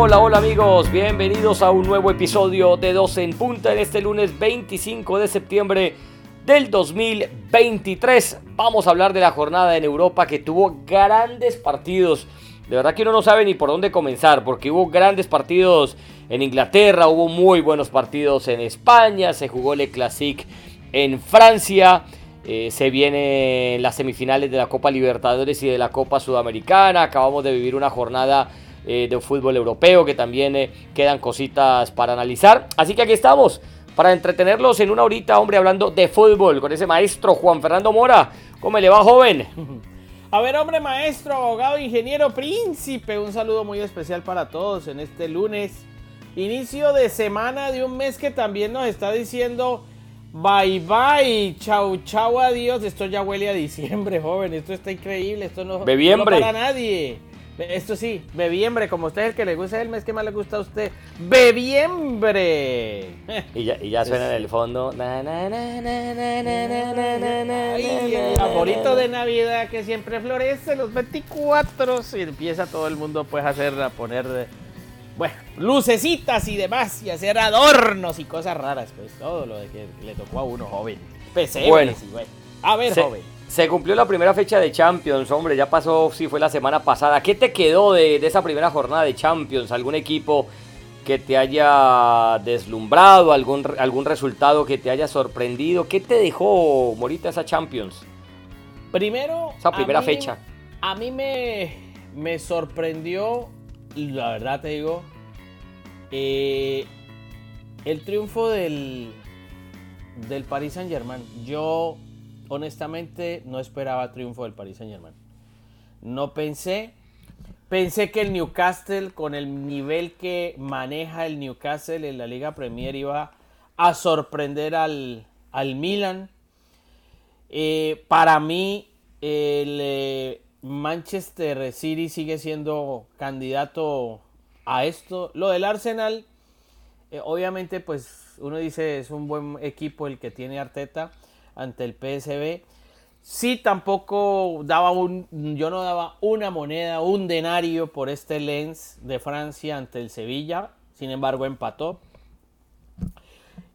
Hola, hola amigos, bienvenidos a un nuevo episodio de 12 en punta en este lunes 25 de septiembre del 2023. Vamos a hablar de la jornada en Europa que tuvo grandes partidos. De verdad que uno no sabe ni por dónde comenzar porque hubo grandes partidos en Inglaterra, hubo muy buenos partidos en España, se jugó el Classic en Francia. Eh, se vienen las semifinales de la Copa Libertadores y de la Copa Sudamericana. Acabamos de vivir una jornada eh, de fútbol europeo que también eh, quedan cositas para analizar. Así que aquí estamos para entretenerlos en una horita, hombre, hablando de fútbol con ese maestro Juan Fernando Mora. ¿Cómo le va, joven? A ver, hombre, maestro, abogado, ingeniero, príncipe, un saludo muy especial para todos en este lunes. Inicio de semana de un mes que también nos está diciendo bye bye, chau chau, adiós. Esto ya huele a diciembre, joven. Esto está increíble. Esto no, no para nadie. Esto sí, bebiembre, como usted es el que le gusta, el mes que más le gusta a usted. ¡Bebiembre! Y ya, y ya suena en el fondo. el favorito de Navidad que siempre florece los 24 y empieza todo el mundo pues a hacer, a poner, bueno, lucecitas y demás y hacer adornos y cosas raras, pues todo lo de que le tocó a uno joven. bueno. A ver, joven. Se cumplió la primera fecha de Champions, hombre, ya pasó, sí, fue la semana pasada. ¿Qué te quedó de, esa primera jornada de Champions? ¿Algún equipo que te haya deslumbrado? ¿Algún, algún resultado que te haya sorprendido? ¿Qué te dejó, Morita, esa Champions? Primero, esa primera fecha. A mí me, me sorprendió, la verdad te digo, eh, el triunfo del, del Paris Saint Germain. Yo honestamente no esperaba triunfo del Paris Saint Germain. No pensé, pensé que el Newcastle con el nivel que maneja el Newcastle en la Liga Premier iba a sorprender al, al Milan. Eh, para mí el eh, Manchester City sigue siendo candidato a esto. Lo del Arsenal, eh, obviamente pues uno dice es un buen equipo el que tiene Arteta ante el PSB. Sí, tampoco daba un, yo no daba una moneda, un denario por este Lens de Francia ante el Sevilla. Sin embargo, empató.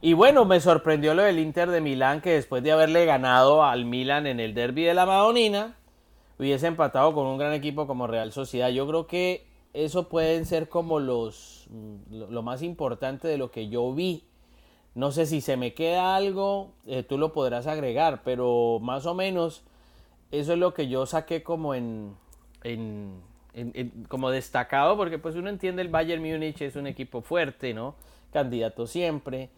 Y bueno, me sorprendió lo del Inter de Milán, que después de haberle ganado al Milan en el derby de la Madonina, hubiese empatado con un gran equipo como Real Sociedad. Yo creo que eso pueden ser como los lo más importante de lo que yo vi no sé si se me queda algo, eh, tú lo podrás agregar, pero más o menos eso es lo que yo saqué como en, como destacado, porque pues uno entiende el Bayern Múnich es un equipo fuerte, ¿no? Candidato siempre,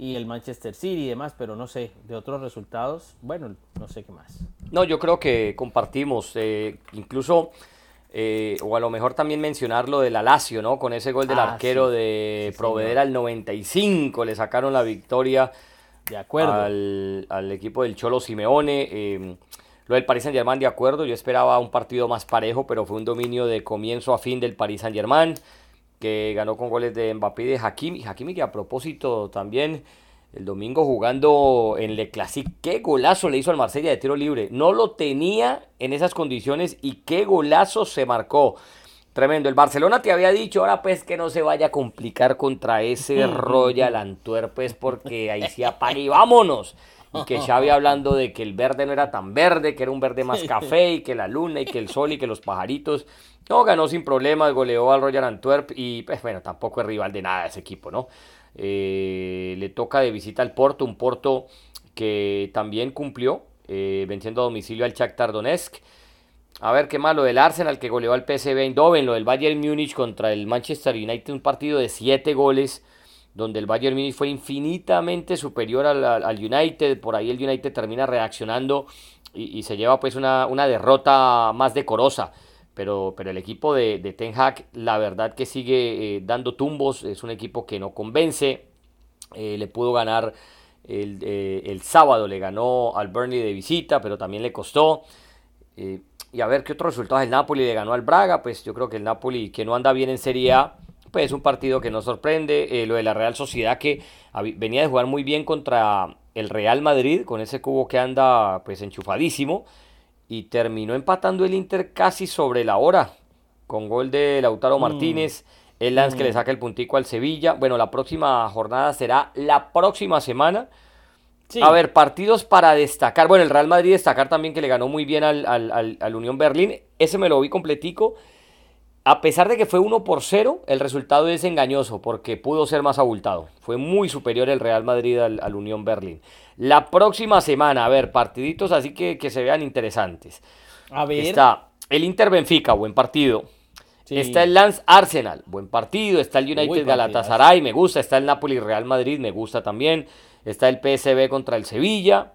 y el Manchester City y demás, pero no sé, de otros resultados, bueno, no sé qué más. No, yo creo que compartimos, eh, incluso eh, o a lo mejor también mencionar lo del Alacio, ¿no? Con ese gol del ah, arquero de Proveer al 95, le sacaron la victoria de acuerdo. Al, equipo del Cholo Simeone. Em, lo del Paris Saint Germain, de acuerdo, yo esperaba un partido más parejo, pero fue un dominio de comienzo a fin del Paris Saint Germain, que ganó con goles de Mbappé y de Hakimi. Hakimi que a propósito también el domingo jugando en Le Classic. Qué golazo le hizo al Marsella de tiro libre. No lo tenía en esas condiciones y qué golazo se marcó. Tremendo. El Barcelona te había dicho, ahora pues que no se vaya a complicar contra ese Royal Antwerp, pues porque ahí sí apaga y vámonos. Y que Xavi hablando de que el verde no era tan verde, que era un verde más café, y que la luna, y que el sol, y que los pajaritos. No, ganó sin problemas, goleó al Royal Antwerp, y pues bueno, tampoco es rival de nada ese equipo, ¿no? Eh, le toca de visita al Porto, un Porto que también cumplió, eh, venciendo a domicilio al Shakhtar Donetsk. A ver qué más, lo del Arsenal que goleó al PSV Eindhoven, lo del Bayern Múnich contra el Manchester United, un partido de 7 goles, donde el Bayern Múnich fue infinitamente superior al, United, por ahí el United termina reaccionando y, se lleva pues una, una derrota más decorosa pero, pero el equipo de, Ten Hag, la verdad que sigue eh, dando tumbos, es un equipo que no convence, eh, le pudo ganar eh, el, sábado, le ganó al Burnley de visita, pero también le costó. y a ver qué otros resultados. El Napoli le ganó al Braga, pues yo creo que el Napoli, que no anda bien en Serie A, pues es un partido que no sorprende. lo de la Real Sociedad que venía de jugar muy bien contra el Real Madrid, con ese cubo que anda pues enchufadísimo y terminó empatando el Inter casi sobre la hora con gol de Lautaro mm. Martínez El Lance que le saca el puntico al Sevilla. Bueno, la próxima jornada será la próxima semana. A ver, partidos para destacar. Bueno, el Real Madrid destacar también que le ganó muy bien al, al, Unión Berlín. Ese me lo vi completico. A pesar de que fue 1 por 0, el resultado es engañoso porque pudo ser más abultado. Fue muy superior el Real Madrid al, Unión Berlín. La próxima semana, a ver, partiditos así que, que se vean interesantes. A ver. Está el Inter Benfica, buen partido. Está el Lance Arsenal, buen partido. Está el United Galatasaray, me gusta. Está el Napoli Real Madrid, me gusta también. Está el PSB contra el Sevilla.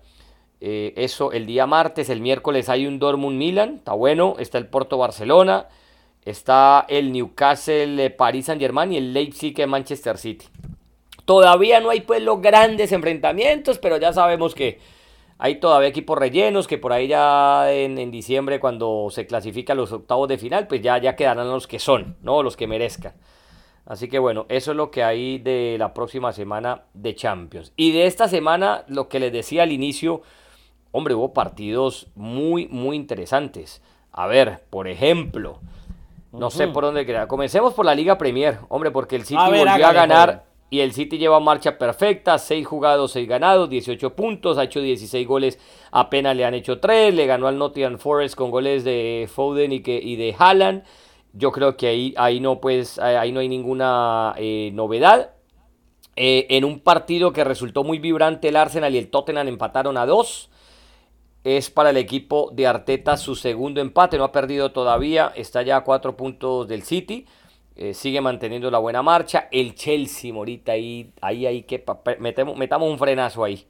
Eh, eso el día martes, el miércoles hay un Dortmund Milan, está bueno. Está el Porto Barcelona. Está el Newcastle Paris Saint Germain y el Leipzig Manchester City. Todavía no hay pues los grandes enfrentamientos, pero ya sabemos que hay todavía equipos rellenos que por ahí ya en, diciembre cuando se clasifican los octavos de final, pues ya, ya quedarán los que son, ¿no? Los que merezcan. Así que bueno, eso es lo que hay de la próxima semana de Champions. Y de esta semana, lo que les decía al inicio, hombre, hubo partidos muy, muy interesantes. A ver, por ejemplo, no sé por dónde queda. Comencemos por la Liga Premier, hombre, porque el City volvió a ganar y el City lleva marcha perfecta, 6 jugados, 6 ganados, 18 puntos, ha hecho 16 goles, apenas le han hecho 3, le ganó al Nottingham Forest con goles de Foden y, que, y de Haaland. Yo creo que ahí, ahí, no, pues, ahí no hay ninguna eh, novedad. Eh, en un partido que resultó muy vibrante, el Arsenal y el Tottenham empataron a 2. Es para el equipo de Arteta su segundo empate, no ha perdido todavía, está ya a 4 puntos del City. Eh, sigue manteniendo la buena marcha. El Chelsea, Morita, ahí, ahí hay que metemos, metamos un frenazo ahí.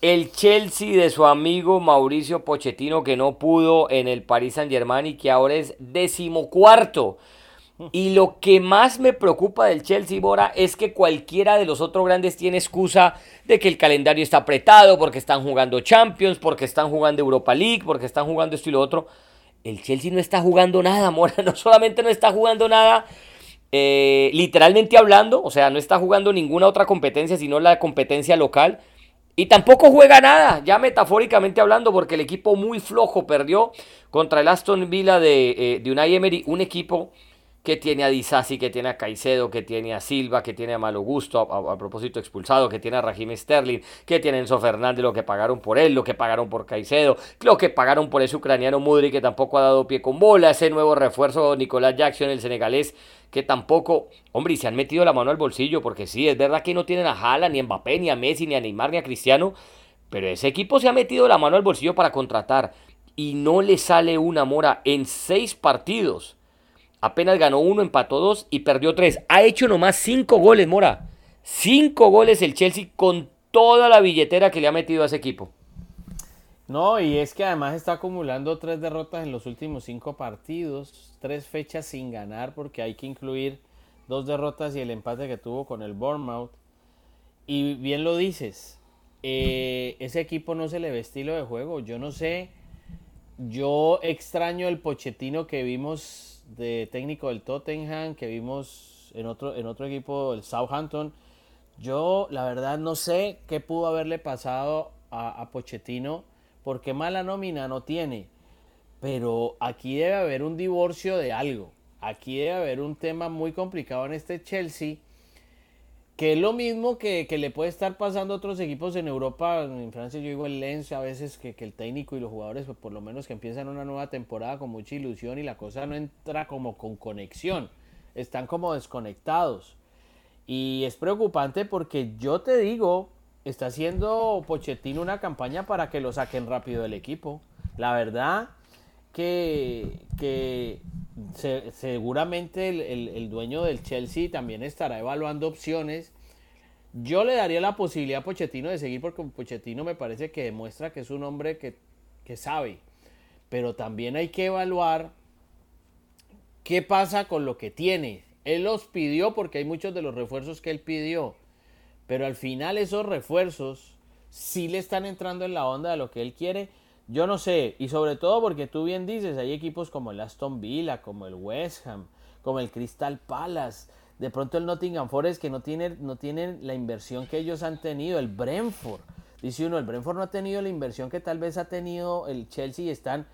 El Chelsea de su amigo Mauricio Pochettino que no pudo en el Paris Saint Germain y que ahora es decimocuarto. Y lo que más me preocupa del Chelsea, Bora, es que cualquiera de los otros grandes tiene excusa de que el calendario está apretado, porque están jugando Champions, porque están jugando Europa League, porque están jugando esto y lo otro el Chelsea no está jugando nada, Mora. No solamente no está jugando nada, eh, literalmente hablando, o sea, no está jugando ninguna otra competencia, sino la competencia local. Y tampoco juega nada, ya metafóricamente hablando, porque el equipo muy flojo perdió contra el Aston Villa de, eh, de Unai Emery, un equipo que tiene a Disasi, que tiene a Caicedo, que tiene a Silva, que tiene a Malo Gusto, a, propósito expulsado, que tiene a Raheem Sterling, que tiene a Enzo Fernández, lo que pagaron por él, lo que pagaron por Caicedo, lo que pagaron por ese ucraniano Mudri que tampoco ha dado pie con bola, ese nuevo refuerzo Nicolás Jackson, el senegalés, que tampoco, hombre, y se han metido la mano al bolsillo, porque sí, es verdad que no tienen a Jala, ni a Mbappé, ni a Messi, ni a Neymar, ni a Cristiano, pero ese equipo se ha metido la mano al bolsillo para contratar y no le sale una mora en seis partidos Apenas ganó uno, empató dos y perdió tres. Ha hecho nomás cinco goles, Mora. Cinco goles el Chelsea con toda la billetera que le ha metido a ese equipo. No, y es que además está acumulando tres derrotas en los últimos cinco partidos, tres fechas sin ganar porque hay que incluir dos derrotas y el empate que tuvo con el Bournemouth. Y bien lo dices, eh, ese equipo no se le ve estilo de juego. Yo no sé, yo extraño el pochetino que vimos de técnico del Tottenham que vimos en otro, en otro equipo, el Southampton. Yo, la verdad, no sé qué pudo haberle pasado a, a Pochettino, porque mala nómina no tiene. Pero aquí debe haber un divorcio de algo. Aquí debe haber un tema muy complicado en este Chelsea que es lo mismo que, le puede estar pasando a otros equipos en Europa, en Francia yo digo el Lens a veces que, el técnico y los jugadores pues por lo menos que empiezan una nueva temporada con mucha ilusión y la cosa no entra como con conexión, están como desconectados. Y es preocupante porque yo te digo, está haciendo Pochettino una campaña para que lo saquen rápido del equipo. La verdad que, que seguramente el, dueño del Chelsea también estará evaluando opciones. Yo le daría la posibilidad a Pochettino de seguir porque Pochettino me parece que demuestra que es un hombre que, que sabe. Pero también hay que evaluar qué pasa con lo que tiene. Él los pidió porque hay muchos de los refuerzos que él pidió. Pero al final esos refuerzos sí le están entrando en la onda de lo que él quiere yo no sé, y sobre todo porque tú bien dices, hay equipos como el Aston Villa, como el West Ham, como el Crystal Palace, de pronto el Nottingham Forest que no tiene, no tienen la inversión que ellos han tenido, el Brentford. Dice uno, el Brentford no ha tenido la inversión que tal vez ha tenido el Chelsea y están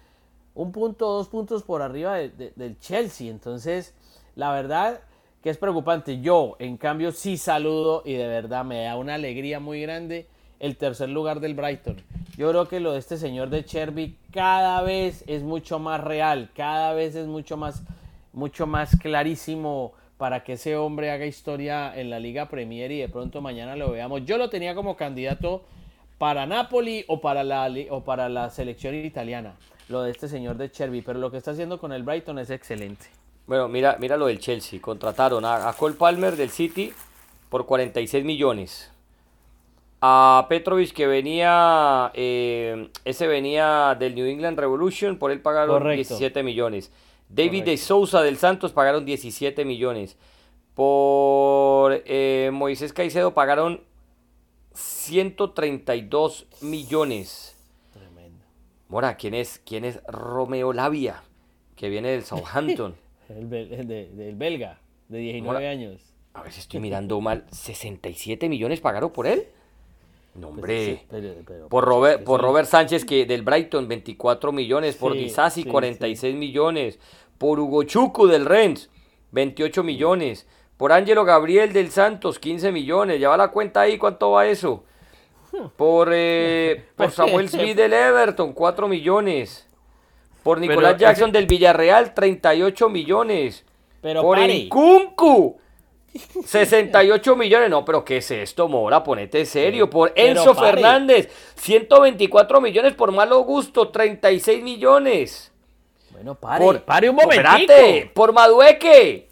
un punto, dos puntos por arriba del Chelsea. Entonces, la verdad que es preocupante. Yo, en cambio, sí saludo y de verdad me da una alegría muy grande el tercer lugar del Brighton. Yo creo que lo de este señor de Cherby cada vez es mucho más real, cada vez es mucho más, mucho más clarísimo para que ese hombre haga historia en la Liga Premier y de pronto mañana lo veamos. Yo lo tenía como candidato para Napoli o para la, o para la selección italiana, lo de este señor de Cherby, pero lo que está haciendo con el Brighton es excelente. Bueno, mira, mira lo del Chelsea. Contrataron a, Cole Palmer del City por 46 millones. A Petrovic que venía, eh, ese venía del New England Revolution, por él pagaron 17 millones. David de Souza del Santos pagaron 17 millones. Por eh, Moisés Caicedo pagaron 132 millones. Tremendo. Mora, ¿quién es, quién es Romeo Labia? Que viene del Southampton. el, del belga, de 19 años. A ver si estoy mirando mal. ¿67 millones pagaron por él? No, pues hombre. por Robert, por Robert Sánchez, que del Brighton, 24 millones. Por Disasi, 46 millones. Por Hugo Chucu del Rennes, 28 millones. Por Ángelo Gabriel del Santos, 15 millones. Lleva la cuenta ahí, ¿cuánto va eso? Por, eh, por Samuel Smith del Everton, 4 millones. Por Nicolás Jackson del Villarreal, 38 millones. Pero por el Kunku, 68 millones. No, pero ¿qué es esto, Mora? Ponete serio. Por Enzo Fernández, 124 millones. Por Malo Gusto, 36 millones. Bueno, pare, pare un momento. por Madueque.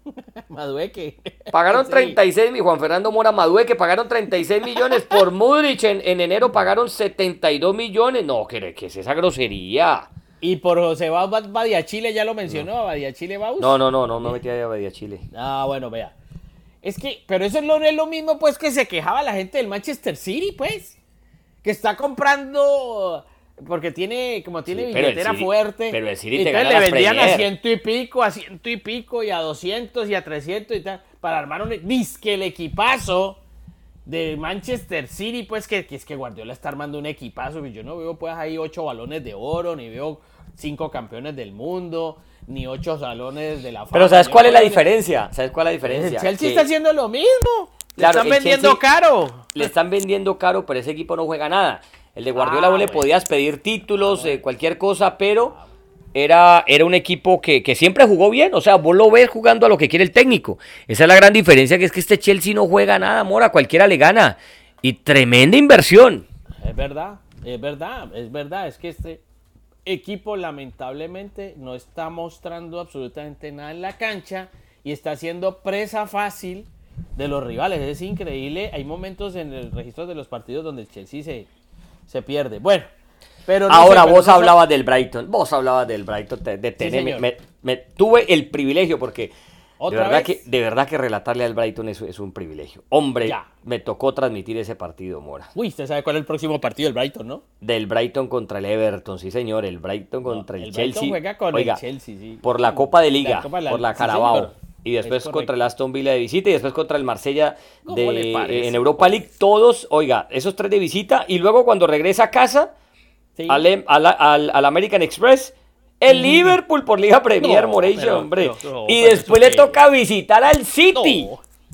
Madueque. Pagaron 36, mi Juan Fernando Mora Madueque, pagaron 36 millones. Por Mudrich en, enero pagaron 72 millones. No, ¿qué, qué es esa grosería? Y por José Badia Chile, ya lo mencionó, no. Badia Chile Baus. No, no, no, no, no metía a Badia Chile. Ah, bueno, vea. Es que, pero eso no es lo mismo, pues, que se quejaba la gente del Manchester City, pues. Que está comprando. Porque tiene, como tiene billetera fuerte. Pero el City te gana le vendían a ciento y pico, a ciento y pico, y a doscientos, y a trescientos y tal. Para armar un. Disque el equipazo de Manchester City, pues que, que, es que Guardiola está armando un equipazo. Yo no veo pues ahí ocho balones de oro, ni veo cinco campeones del mundo, ni ocho salones de la fama. Pero ¿sabes cuál es la diferencia? ¿Sabes cuál es la diferencia? El Chelsea está haciendo lo mismo. Le están vendiendo caro. Le están vendiendo caro, pero ese equipo no juega nada. El de Guardiola ah, le podías pedir títulos, eh, cualquier cosa, pero era, era un equipo que, que, siempre jugó bien. O sea, vos lo ves jugando a lo que quiere el técnico. Esa es la gran diferencia, que es que este Chelsea no juega nada, Mora. Cualquiera le gana. Y tremenda inversión. Es verdad, es verdad, es verdad. Es que este equipo lamentablemente no está mostrando absolutamente nada en la cancha y está siendo presa fácil de los rivales. Es increíble. Hay momentos en el registro de los partidos donde el Chelsea se, se pierde. Bueno, pero Ahora vos hablabas del Brighton. Vos hablabas del Brighton. De, me, tuve el privilegio porque de verdad, que, de verdad que relatarle al Brighton es, es un privilegio. Hombre, me tocó transmitir ese partido, Mora. Uy, usted sabe cuál es el próximo partido del Brighton, ¿no? Del Brighton contra el Everton, sí señor. El Brighton contra el, Chelsea. juega con el Chelsea, sí. Por la Copa de Liga, por la Carabao. y después contra el Aston Villa de visita y después contra el Marsella de, en Europa League. Todos, oiga, esos tres de visita. Y luego cuando regresa a casa, al, al American Express el Liverpool por Liga Premier, no, hombre. y después le toca visitar al City.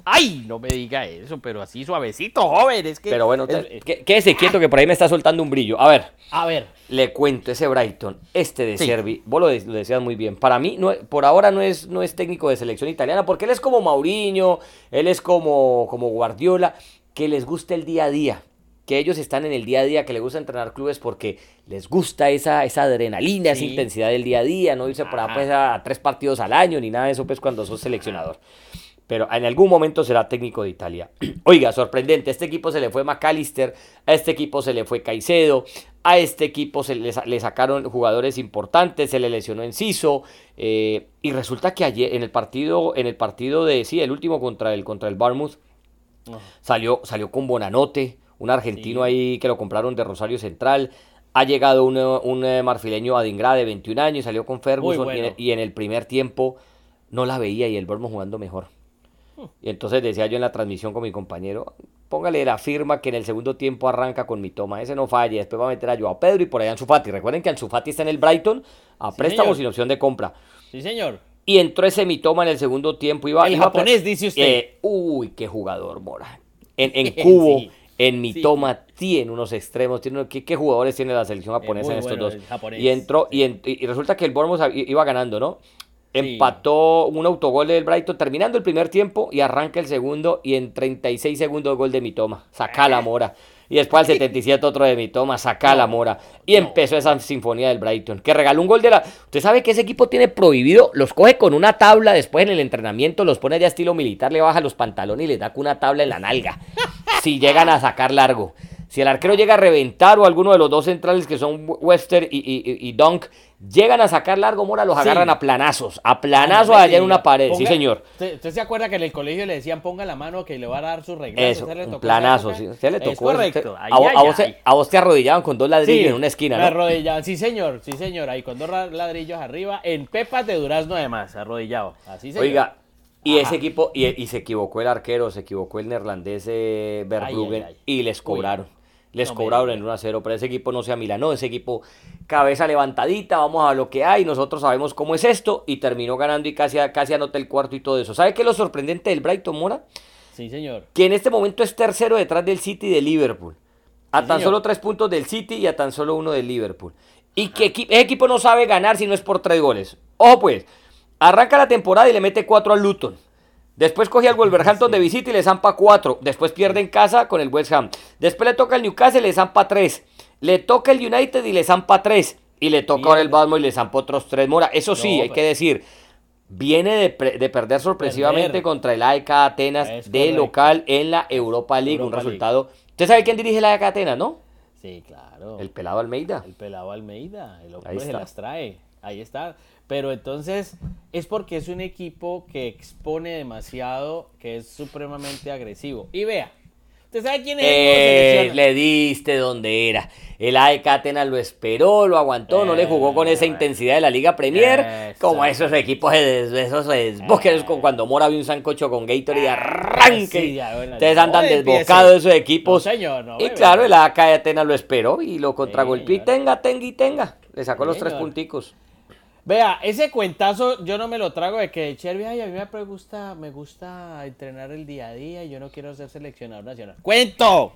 Ay, no me diga eso, pero así suavecito, joven. Es que, pero bueno, quédese quieto que por ahí me está soltando un brillo. A ver. A ver. Le cuento, ese Brighton, este de Servi, vos lo, decías muy bien. Para mí, no, por ahora no es, no es técnico de selección italiana, porque él es como Mauriño, él es como, como Guardiola, que les gusta el día a día que ellos están en el día a día, que les gusta entrenar clubes porque les gusta esa, esa adrenalina, esa intensidad del día a día, no irse por ahí pues, a, tres partidos al año ni nada de eso pues cuando sos seleccionador. Pero en algún momento será técnico de Italia. Oiga, sorprendente, a este equipo se le fue McAllister, a este equipo se le fue Caicedo, a este equipo se le, sacaron jugadores importantes, se le lesionó Enciso, eh, y resulta que ayer en el partido, en el partido de, sí, el último contra el, contra el Barmouth, salió, salió con Bonanote, un argentino ahí que lo compraron de Rosario Central. Ha llegado un, un eh, marfileño Adingra de 21 años, salió con Ferguson y, en, el primer tiempo no la veía y el Bournemouth jugando mejor. Hmm. Y entonces decía yo en la transmisión con mi compañero, póngale la firma que en el segundo tiempo arranca con mi toma, ese no falla, después va a meter a Joao Pedro y por allá Ansu Fati. Recuerden que Ansu Fati está en el Brighton a préstamo sin opción de compra. Sí, señor. y entró ese mitoma en el segundo tiempo. Iba, el iba japonés, dice usted. Eh, uy, qué jugador, Mora. En, en cubo, Sí. En mitoma, tiene unos extremos. Tiene, ¿qué, qué jugadores tiene la selección japonesa muy en estos bueno dos? Y entró, y, en- y resulta que el Bournemouth iba ganando, ¿no? Sí. Empató un autogol del Brighton terminando el primer tiempo y arranca el segundo y en 36 segundos gol de Mitoma. Saca la mora. Y después al 77 otro de Mitoma, saca la mora. Y empezó esa sinfonía del Brighton, que regaló un gol de la... Usted sabe que ese equipo tiene prohibido, los coge con una tabla después en el entrenamiento, los pone ya estilo militar, le baja los pantalones y les da con una tabla en la nalga. Si llegan a sacar largo. Si el arquero llega a reventar o alguno de los dos centrales que son Webster y, y- y- y Dunk llegan a sacar largo, Mora, los Sí. agarran a planazos. A planazos me allá en una pared. sí, señor. ¿Usted, se acuerda que en el colegio le decían ponga la mano que le va a dar su regla? Eso, un planazo. Sí. Usted le tocó. Es correcto. a, vos- ay, a vos, ay. a vos te arrodillaban con dos ladrillos Sí, en una esquina, me ¿no? arrodillaban. Sí, señor. Sí, señor. Ahí con dos ladrillos arriba. En pepas de durazno, además. Arrodillado. Así se Oiga, y Ajá. ese equipo, y, y se equivocó el arquero, se equivocó el neerlandés eh, Verbruggen y les Uy. Les No cobraron en 1 a 0, pero ese equipo no se amilanó, ese equipo cabeza levantadita, vamos a lo que hay, nosotros sabemos cómo es esto, y terminó ganando y casi, casi anota el cuarto y todo eso. ¿Sabe qué es lo sorprendente del Brighton, Mora? Sí, señor. Que en este momento es tercero detrás del City y de Liverpool. A Sí, tan señor. solo tres puntos del City y a tan solo uno del Liverpool. Y que equi- ese equipo no sabe ganar si no es por tres goles. Ojo pues, arranca la temporada y le mete cuatro al Luton. Después coge al Wolverhampton de visita y le zampa cuatro. Después pierde en casa con el West Ham. Después le toca el Newcastle y le zampa tres. Le toca el United y le zampa tres. Y le toca ahora el. Bournemouth y le zampa otros tres. Mora, eso sí, No, hay que decir, viene de, pre- de perder sorpresivamente Perder. contra el AEK Atenas Es de correcto. local en la Europa League. Europa un League. resultado. ¿Usted sabe quién dirige la AEK Atenas, no? Sí, claro. El pelado Almeida. El pelado Almeida, el hombre se las trae, ahí está. Pero entonces es porque es un equipo que expone demasiado, que es supremamente agresivo. Y vea, ¿usted sabe quién es Eh, le diste donde era. El AEK Atenas lo esperó, lo aguantó, no le jugó con esa Eh, intensidad de la Liga Premier. eso. Como esos equipos, esos desboques, como cuando Mora vio un sancocho con Gatorade y arranque. Sí, ya, bueno, Ustedes andan desbocados esos equipos. No, señor, no, y claro, el AEK Atenas lo esperó y lo contragolpeó y tenga, tenga y tenga. Le sacó los tres punticos. Vea, ese cuentazo yo no me lo trago de que Cherby, ay, a mí me gusta, me gusta entrenar el día a día y yo no quiero ser seleccionador nacional. ¡Cuento!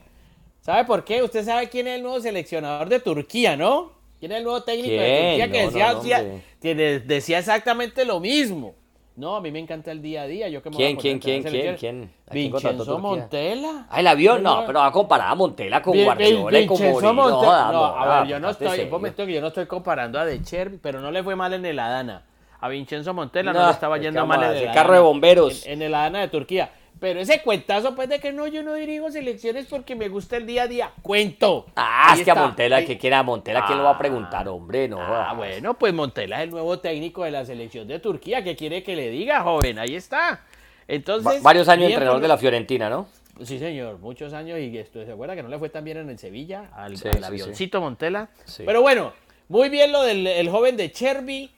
¿Sabe por qué? Usted sabe quién es el nuevo seleccionador de Turquía, ¿no? ¿Quién es el nuevo técnico de. Turquía que No, decía, no, decía exactamente lo mismo? No, a mí me encanta el día a día. Yo que me ¿Quién, quién, quién, quién, quién? ¿A quién contrató Vincenzo? Montela. Ah, el avión, no, pero va a comparar a Montela con Guardiola y con Vincenzo Mourinho. Monte- joda, No, a ver, yo no estoy, un momento que yo no estoy comparando a De Cherby, pero no le fue mal en el Adana. A Vincenzo Montela no, le estaba es yendo mal en el carro de bomberos. En el Adana de Turquía. Pero ese cuentazo, pues, de que no, yo no dirijo selecciones porque me gusta el día a día. cuento. Ah, Ahí es que a. Montela, Ahí- que quiera a Montela, ¿quién lo va a preguntar, hombre? No. Ah, bueno, pues Montela es el nuevo técnico de la selección de Turquía. ¿Qué quiere que le diga, joven? Ahí está. Entonces, Va- varios años bien entrenador de la Fiorentina, ¿no? Sí, señor, muchos años y esto, ¿se acuerda que no le fue tan bien en el Sevilla? Al, Sí, al sí, avioncito Montela. Sí. Pero bueno, muy bien lo del el joven de Cherby.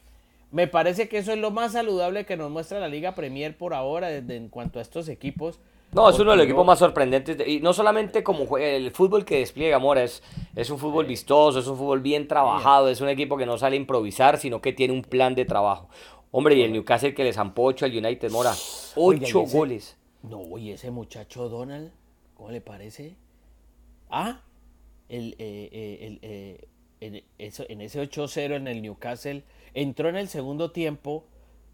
Me parece que eso es lo más saludable que nos muestra la Liga Premier por ahora desde, en cuanto a estos equipos. No, es uno de los equipos más sorprendentes. de- y no solamente como juega, el fútbol que despliega Mora, es, es un fútbol vistoso, es un fútbol bien trabajado, es un equipo que no sale a improvisar, sino que tiene un plan de trabajo. Hombre, y el Newcastle que le zampó 8 al United, Mora. Oiga, y 8 ese- goles. No, y ese muchacho Donald, ¿cómo le parece? Ah, el, eh, eh, el, eh, en, eso- en ese 8-0 en el Newcastle, entró en el segundo tiempo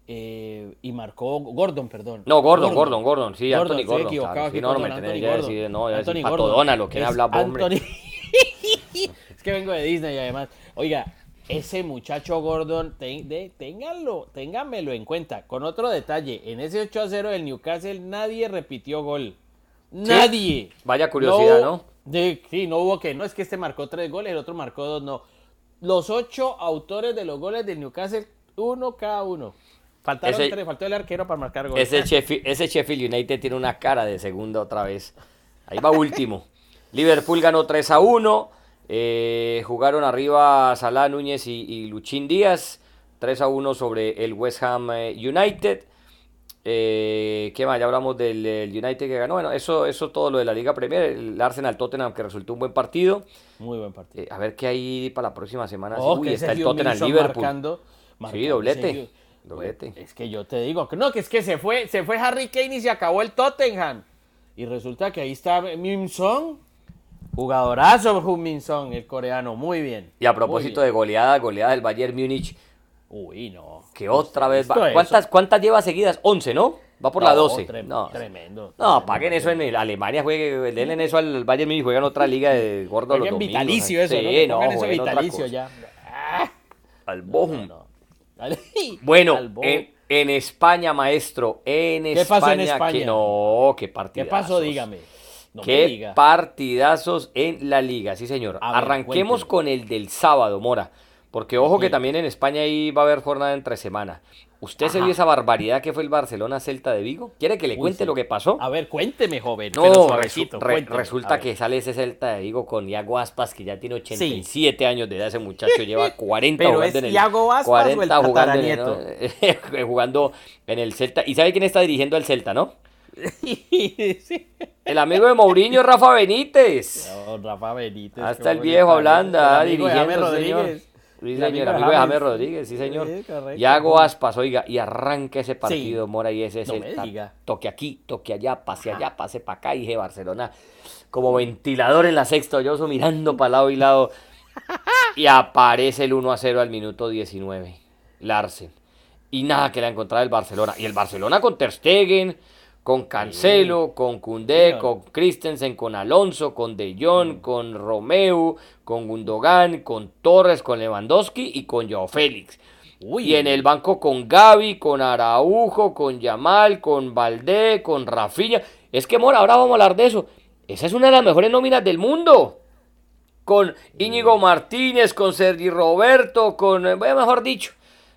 eh, y marcó Gordon, perdón. No, Gordon, Gordon, Gordon, sí, Anthony Gordon, equivocado claro, aquí, sí, no, no, me Anthony tenés que Gordon. decir, no, Anthony decir Pato Gordon. Donald, ¿o quién Es habla, hombre? Anthony- es que vengo de Disney además. Oiga, ese muchacho Gordon, ten- de- ténganlo, ténganmelo en cuenta. Con otro detalle, en ese 8 a 0 del Newcastle nadie repitió gol. Nadie. Vaya curiosidad, ¿no? de- sí, no hubo que, no es que este marcó tres goles, el otro marcó dos, no. Los ocho autores de los goles del Newcastle, uno cada uno. Faltaron Ese- tres, faltó el arquero para marcar goles. Ese Sheffield, ese Sheffield United tiene una cara de segunda otra vez. Ahí va último. Liverpool ganó 3 a 1. eh, jugaron arriba Salah Núñez y, y Luchín Díaz. 3 a 1 sobre el West Ham eh, United. Eh, ¿Qué más? Ya hablamos del, el United que ganó. Bueno, eso, eso todo lo de la Liga Premier. El Arsenal Tottenham que resultó un buen partido. Muy buen partido. Eh, a ver qué hay para la próxima semana. Oh, Uy, está el Tottenham Milson Liverpool. marcando- marcando doblete. Doblete. Es que yo te digo que no, que es que se fue, se fue Harry Kane y se acabó el Tottenham. Y resulta que ahí está Min Son. Jugadorazo Min Son, el coreano, muy bien. Y a propósito de goleada, goleada del Bayern Múnich, Uy, no. que otra vez ¿Visto va. ¿Cuántas, ¿Cuántas lleva seguidas? 11, ¿no? Va por la No, 12. trem- no, Tremendo. no, paguen eso en el- Alemania, juegue, denle eso al Bayern Múnich, juegan otra liga de gordo los Jueguen domingos. vitalicio eso, sí, ¿no? Eso jueguen vitalicio ya. Ah, Al Bochum. no. Bueno, Al Bochum. en, en España, maestro, en ¿Qué España, pasó en España? que no, qué ¿Qué partidazos. pasó? Dígame. Qué diga. partidazos en la liga, sí señor. Ver, Arranquemos cuénteme. con el del sábado, Mora. Porque ojo que Sí. también en España ahí va a haber jornada entre semana. ¿Usted se vio esa barbaridad que fue el Barcelona Celta de Vigo? ¿Quiere que le Uy, cuente sí. lo que pasó? A ver, cuénteme, joven. No, pero resu- re- resulta que sale ese Celta de Vigo con Iago Aspas, que ya tiene 87 años de edad. Ese muchacho lleva 40 Pero jugando es en el Iago Aspas o el jugando en el- jugando en el Celta. ¿Y sabe quién está dirigiendo el Celta, no? Sí. El amigo de Mourinho, Rafa Benítez. No, Rafa Benítez. Hasta qué el viejo el hablando, ah, dirigiendo, señor. Rodríguez. Sí, El señor, amigo de James. Rodríguez, sí, señor. Sí, correcto. Y hago aspas, oiga, y arranca ese partido, Sí. Mora, y ese No Celta. diga. Toque aquí, toque allá, pase allá, pase para acá, y dije Barcelona. Como ventilador en la sexta, yo mirando para lado y lado. Y aparece el 1 a 0 al minuto 19. Larsen. Y nada que la encontrar el Barcelona. Y el Barcelona con Ter Stegen, con Cancelo, con Señor. con Christensen, con Alonso, con De Jong, con Romeu, con Gundogan, con Torres, con Lewandowski y con Joao Félix. Uy, Y en el banco con Gaby, con Araujo, con Yamal, con Valdé, con Rafinha. Es que, Mora, ahora vamos a hablar de eso. Esa es una de las mejores nóminas del mundo. Con Íñigo Martínez, con Sergi Roberto, con, eh, bueno, mejor dicho.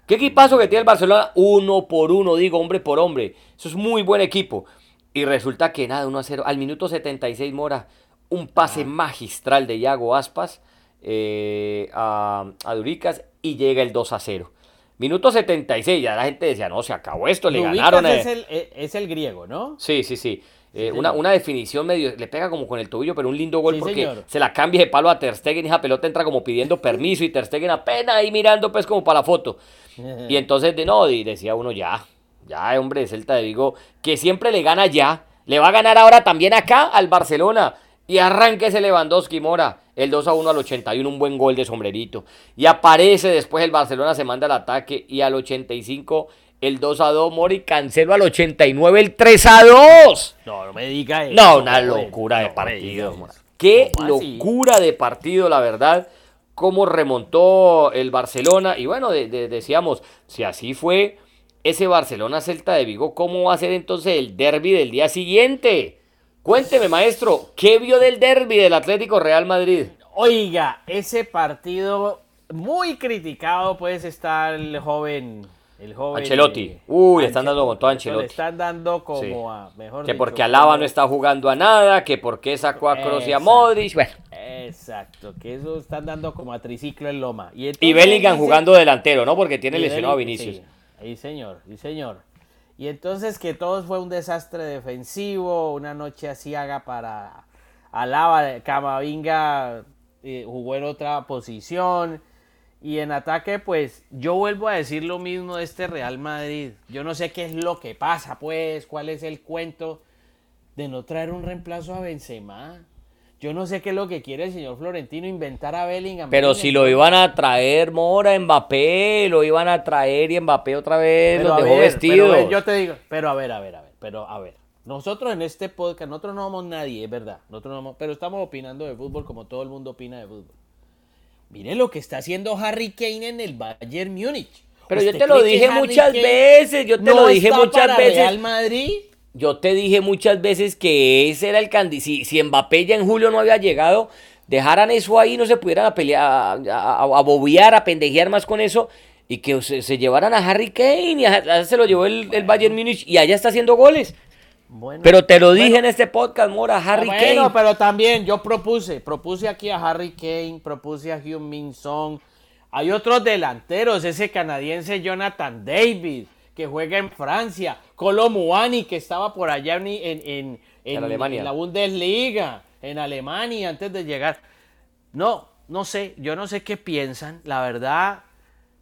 ¿Qué equipazo que tiene el Barcelona? Uno por uno, digo, hombre por hombre. Eso es muy buen equipo. Y resulta que nada, 1 a 0. Al minuto 76, Mora, un pase magistral de Iago Aspas eh, a, a Duricas y llega el 2 a 0. Minuto 76, ya la gente decía, no, se acabó esto, le ganaron. a- Es el, eh, es el griego, ¿no? Sí, sí, sí. Eh, Sí, una, definición medio, le pega como con el tobillo, pero un lindo gol Sí, porque señor. se la cambia de palo a Ter Stegen y esa pelota entra como pidiendo permiso y Ter Stegen apenas ahí mirando pues como para la foto. Y entonces, de, no, y decía uno, ya, ya, hombre, Celta de Vigo, que siempre le gana ya, le va a ganar ahora también acá al Barcelona. Y arranca ese Lewandowski Mora, el 2 a 1 al 81, un buen gol de sombrerito. Y aparece después el Barcelona, se manda al ataque y al 85 el 2 a 2 Mora y Cancelo al 89 el 3 a 2. No, no me diga eso. No, una locura de No me partido. eso. Qué locura de partido, la verdad. Cómo remontó el Barcelona. Y bueno, de- de- decíamos, si así fue ese Barcelona Celta de Vigo, ¿cómo va a ser entonces el derby del día siguiente? Cuénteme, maestro, ¿qué vio del derby del Atlético Real Madrid? Oiga, ese partido muy criticado, pues está el joven. El joven Ancelotti. Uy, le están dando con todo a Le Ancelotti. están dando como Sí. a. Mejor Que dicho, porque Alaba como- no está jugando a nada, que porque sacó a Kroos y a. Modric. Bueno, Exacto, que eso están dando como a triciclo en Loma. Y, y Bellingham dice- jugando delantero, ¿no? Porque tiene lesionado a Vinicius. Sí, sí, señor, sí, señor. Y entonces que todo fue un desastre defensivo, una noche asiaga para Alaba, Camavinga eh, jugó en otra posición. Y en ataque, pues yo vuelvo a decir lo mismo de este Real Madrid. Yo no sé qué es lo que pasa, pues, cuál es el cuento de no traer un reemplazo a Benzema. Yo no sé qué es lo que quiere el señor Florentino, inventar a Bellingham. Pero Bellingham, si lo iban a traer Mora, Mbappé, lo iban a traer y Mbappé otra vez Pero los dejó ver, vestidos. pero a ver, yo te digo, pero a ver, a ver, a ver, pero a ver. Nosotros en este podcast, nosotros no somos nadie, es verdad. Nosotros no somos- pero estamos opinando de fútbol como todo el mundo opina de fútbol. Mire lo que está haciendo Harry Kane en el Bayern Múnich. Pero yo ¿Usted te lo dije muchas Kane veces, yo te no lo dije está muchas para veces. Real Madrid? Yo te dije muchas veces que ese era el candidato. Si, si Mbappé ya en julio no había llegado, dejaran eso ahí, no se pudieran a pelear, a, a, a bobear, a pendejear más con eso. Y que se, se llevaran a Harry Kane y a- a- se lo llevó el, el Bayern Múnich y allá está haciendo goles. Bueno, Pero te lo dije en este podcast, Mora, Harry Ah, bueno, Kane. pero también yo propuse, propuse aquí a Harry Kane, propuse a Hugh Min Song. Hay otros delanteros, ese canadiense Jonathan David, que juega en Francia, Colo Muani, que estaba por allá en, en, en- en- Alemania. en la Bundesliga, en Alemania, antes de llegar. No, no sé, yo no sé qué piensan, la verdad.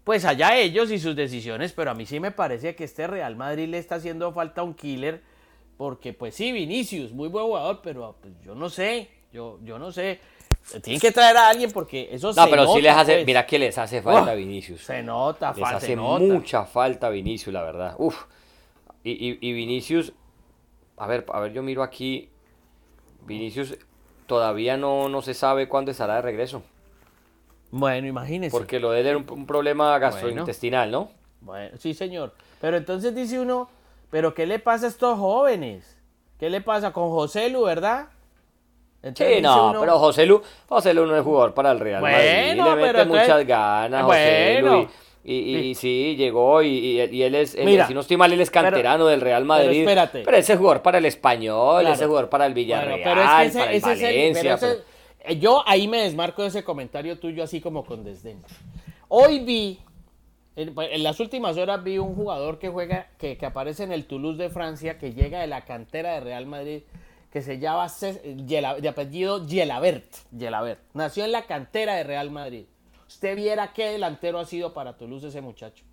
pues allá ellos y sus decisiones, pero a mí sí me parece que este Real Madrid le está haciendo falta un killer, porque pues sí, Vinicius, muy buen jugador, pero pues, yo no sé, yo, yo no sé. Tienen que traer a alguien porque eso no, pero sí les hace, pues. mira que les hace falta a Vinicius. Se nota, les hace mucha falta Vinicius, la verdad. Uf. Y, y, Vinicius, a ver, a ver, yo miro aquí, Vinicius todavía no, no se sabe cuándo estará de regreso. Bueno, imagínese. Porque lo de él era un, problema gastrointestinal, ¿no? Bueno, sí, señor. Pero entonces dice uno, ¿pero qué le pasa a estos jóvenes? ¿Qué le pasa con José Lu, verdad? sí, no, pero José Lu, José Lu no es jugador para el Real Madrid. Le mete muchas ganas, José Lu. Y, sí, llegó y, él es, si no estoy mal, él es canterano del Real Madrid. Pero, pero ese jugador para el Español, ese jugador para el Villarreal, para el Valencia. Eh, yo ahí me desmarco de ese comentario tuyo así como con desdén. Hoy vi, en, las últimas horas vi un jugador que juega, que, aparece en el Toulouse de Francia, que llega de la cantera de Real Madrid, que se llama de apellido Gelabert, Gelabert. Nació en la cantera de Real Madrid. Usted viera qué delantero ha sido para Toulouse ese muchacho.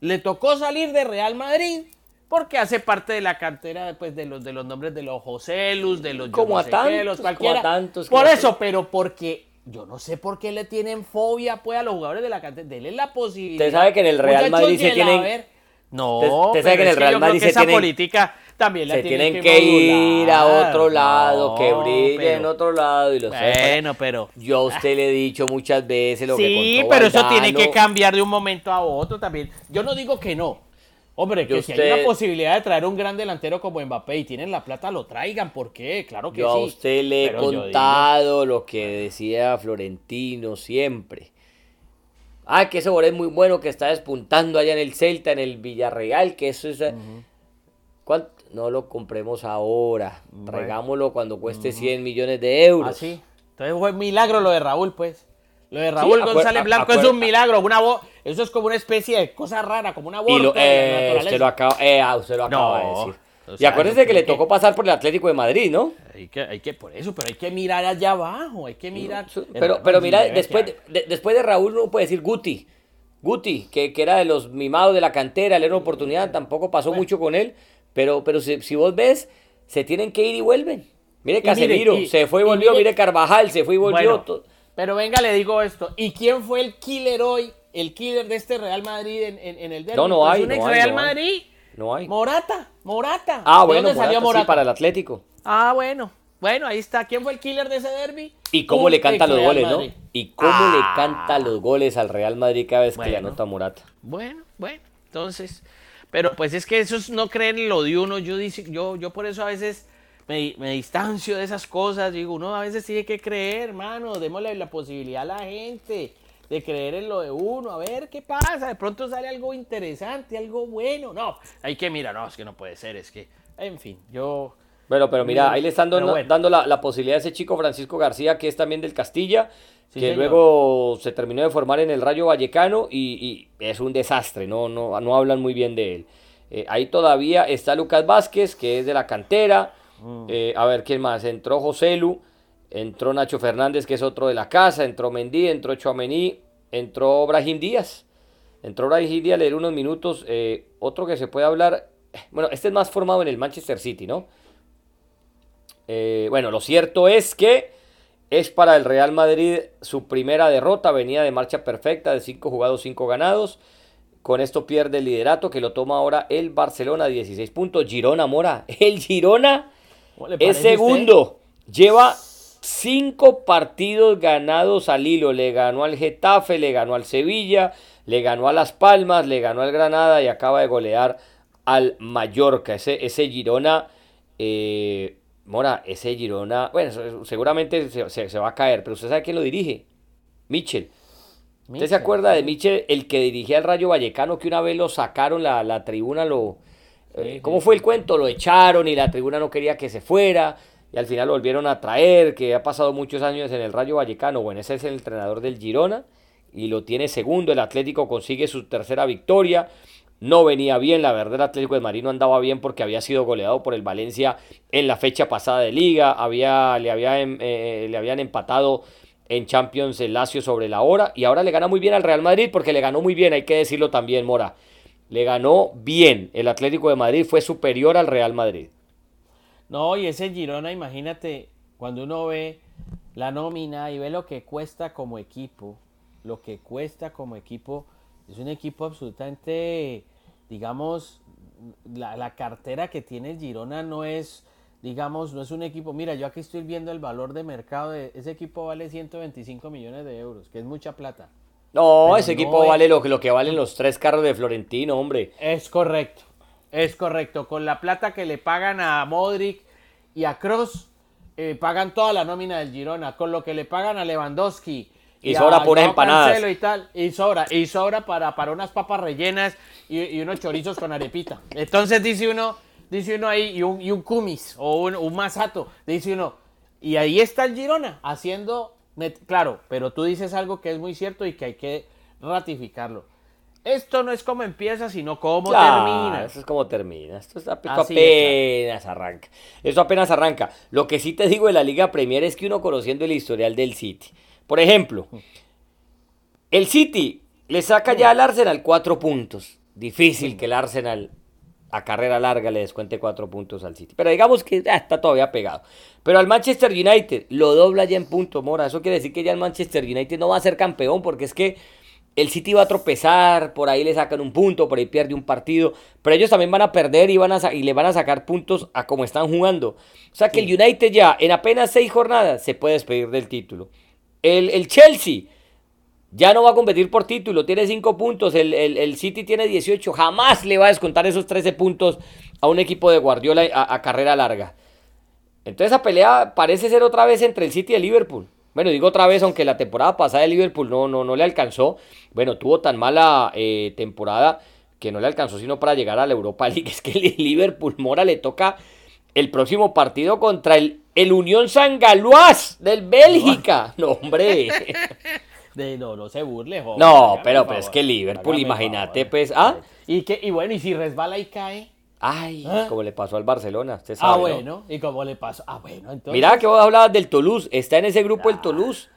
Le tocó salir de Real Madrid porque hace parte de la cantera pues, de, los, de los nombres de los Joselus, de los como a tantos, cualquiera. tantos por eso, pero porque yo no sé por qué le tienen fobia pues a los jugadores de la cantera. Denle la posibilidad. Usted sabe que en el Real Madrid se tienen No, usted sabe que en el Real Madrid se esa política también la se tienen, que, ir a otro lado, que brille en otro lado y lo Bueno, pero yo a usted le he dicho muchas veces lo que Sí, pero eso tiene que cambiar de un momento a otro también. Yo no digo que no. Hombre, que si hay una posibilidad de traer un gran delantero como Mbappé y tienen la plata, lo traigan. ¿Por qué? Claro que yo sí. Yo a usted le he contado lo que decía Florentino siempre. Ah, que ese es muy bueno, que está despuntando allá en el Celta, en el Villarreal, que eso es... No lo compremos ahora. Traigámoslo cuando cueste 100 millones de euros. Ah, sí. Entonces fue milagro lo de Raúl, pues. Lo de Raúl González Blanco es un milagro, una voz, eso es como una especie de cosa rara, como una voz. Eh, usted lo acaba, eh, ah, usted lo acaba de decir. y acuérdese que le tocó pasar por el Atlético de Madrid, ¿no? Hay que, hay que, por eso, pero hay que mirar allá abajo, hay que mirar. pero, pero mira, después de, después de Raúl uno puede decir Guti. Guti, que, que, era de los mimados de la cantera, le era una oportunidad, tampoco pasó mucho con él, pero, pero si, si, vos ves, se tienen que ir y vuelven. Mire Casemiro, se fue y volvió, mire, Carvajal, se fue y volvió. Pero venga, le digo esto. ¿Y quién fue el killer hoy? El killer de este Real Madrid en, en, el derby. No, no hay. un ex Real Madrid. No hay. Morata, Morata. Ah, bueno, dónde salió Morata? para el Atlético. Ah, bueno. Bueno, ahí está. ¿Quién fue el killer de ese derby? Y cómo le canta los goles, ¿no? Y cómo le ah. canta los goles al Real Madrid cada vez que le anota Morata. Bueno, bueno. Entonces, pero pues es que esos no creen en lo de uno. Yo, yo, yo por eso a veces me, distancio de esas cosas. Digo, uno a veces tiene que creer, hermano. Démosle la posibilidad a la gente de creer en lo de uno. A ver qué pasa. De pronto sale algo interesante, algo bueno. No, hay que mirar. No, es que no puede ser. Es que, en fin, yo. Bueno, pero mira, ahí le están dando, la, posibilidad a ese chico Francisco García, que es también del Castilla, que luego se terminó de formar en el Rayo Vallecano y, es un desastre, no, no, no hablan muy bien de él. Eh, ahí todavía está Lucas Vázquez, que es de la cantera. Eh, a ver, ¿quién más? Entró José Lu, entró Nacho Fernández, que es otro de la casa, entró Mendí, entró Chuamení, entró Brahim Díaz. Entró Brahim Díaz leer unos minutos. Eh, otro que se puede hablar, bueno, este es más formado en el Manchester City, ¿no? Eh, bueno, lo cierto es que es para el Real Madrid su primera derrota, venía de marcha perfecta, de 5 jugados, 5 ganados. Con esto pierde el liderato que lo toma ahora el Barcelona, 16 puntos. Girona, Mora, el Girona es segundo. Lleva cinco partidos ganados al hilo. Le ganó al Getafe, le ganó al Sevilla, le ganó a Las Palmas, le ganó al Granada y acaba de golear al Mallorca. Ese, ese Girona, eh, Mora, ese Girona, bueno, seguramente se, va a caer, pero usted sabe quién lo dirige. Mitchell. ¿Usted se acuerda de Mitchell, el que dirigía el Rayo Vallecano, que una vez lo sacaron, la, la tribuna lo, eh, ¿Cómo fue el cuento? Lo echaron y la tribuna no quería que se fuera y al final lo volvieron a traer, que ha pasado muchos años en el Rayo Vallecano. Bueno, ese es el entrenador del Girona y lo tiene segundo. El Atlético consigue su tercera victoria. No venía bien, la verdad el Atlético de Marino andaba bien porque había sido goleado por el Valencia en la fecha pasada de liga, había, le, había, em, eh, le habían empatado en Champions el Lazio sobre la hora y ahora le gana muy bien al Real Madrid porque le ganó muy bien, hay que decirlo también, Mora. Le ganó bien. El Atlético de Madrid fue superior al Real Madrid. No, y ese Girona, imagínate, cuando uno ve la nómina y ve lo que cuesta como equipo, lo que cuesta como equipo, es un equipo absolutamente, digamos, la, la cartera que tiene el Girona no es digamos, no es un equipo, mira, yo aquí estoy viendo el valor de mercado de ese equipo vale 125 millones de euros, que es mucha plata. No, ese equipo vale lo, lo que valen los tres carros de Florentino, hombre. Es correcto, es correcto. Con la plata que le pagan a Modric y a Cross, eh, pagan toda la nómina del Girona. Con lo que le pagan a Lewandowski. Y, sobra puras empanadas. Y, tal, y sobra, y sobra para, para unas papas rellenas y unos chorizos con arepita. Entonces dice uno, dice uno ahí, y un, y un kumis o un, un masato, dice uno, y ahí está el Girona haciendo, claro, pero tú dices algo que es muy cierto y que hay que ratificarlo. Esto no es como empieza, sino como termina. Eso es como termina. Esto, apenas arranca. Esto apenas arranca. Lo que sí te digo de la Liga Premier es que uno conociendo el historial del City. Por ejemplo, el City le saca ya al Arsenal cuatro puntos. Difícil que el Arsenal a carrera larga le descuente cuatro puntos al City. Pero digamos que está todavía pegado. Pero al Manchester United lo dobla ya en punto, Mora. Eso quiere decir que ya el Manchester United no va a ser campeón porque es que el City va a tropezar, por ahí le sacan un punto, por ahí pierde un partido, pero ellos también van a perder y, van a, y le van a sacar puntos a como están jugando. O sea que el United ya en apenas seis jornadas se puede despedir del título. El, el Chelsea ya no va a competir por título, tiene 5 puntos, el, City tiene 18, jamás le va a descontar esos 13 puntos a un equipo de Guardiola a, carrera larga. Entonces esa pelea parece ser otra vez entre el City y el Liverpool. Bueno, digo otra vez, aunque la temporada pasada el Liverpool no, no, no le alcanzó. Bueno, tuvo tan mala eh, temporada que no le alcanzó sino para llegar a la Europa League. Es que el Liverpool Mora le toca el próximo partido contra el, el Unión San Galois del Bélgica. No, hombre. no, no se burle, joven. No, pero, pero es que Liverpool, imagínate, pues. ¿ah? Y, que, y bueno, y si resbala y cae. Ay, ¿Ah? como le pasó al Barcelona, usted sabe. Ah, bueno, y como le pasó. Ah, bueno, entonces. Mira que vos hablabas del Toulouse, está en ese grupo el ah, Toulouse.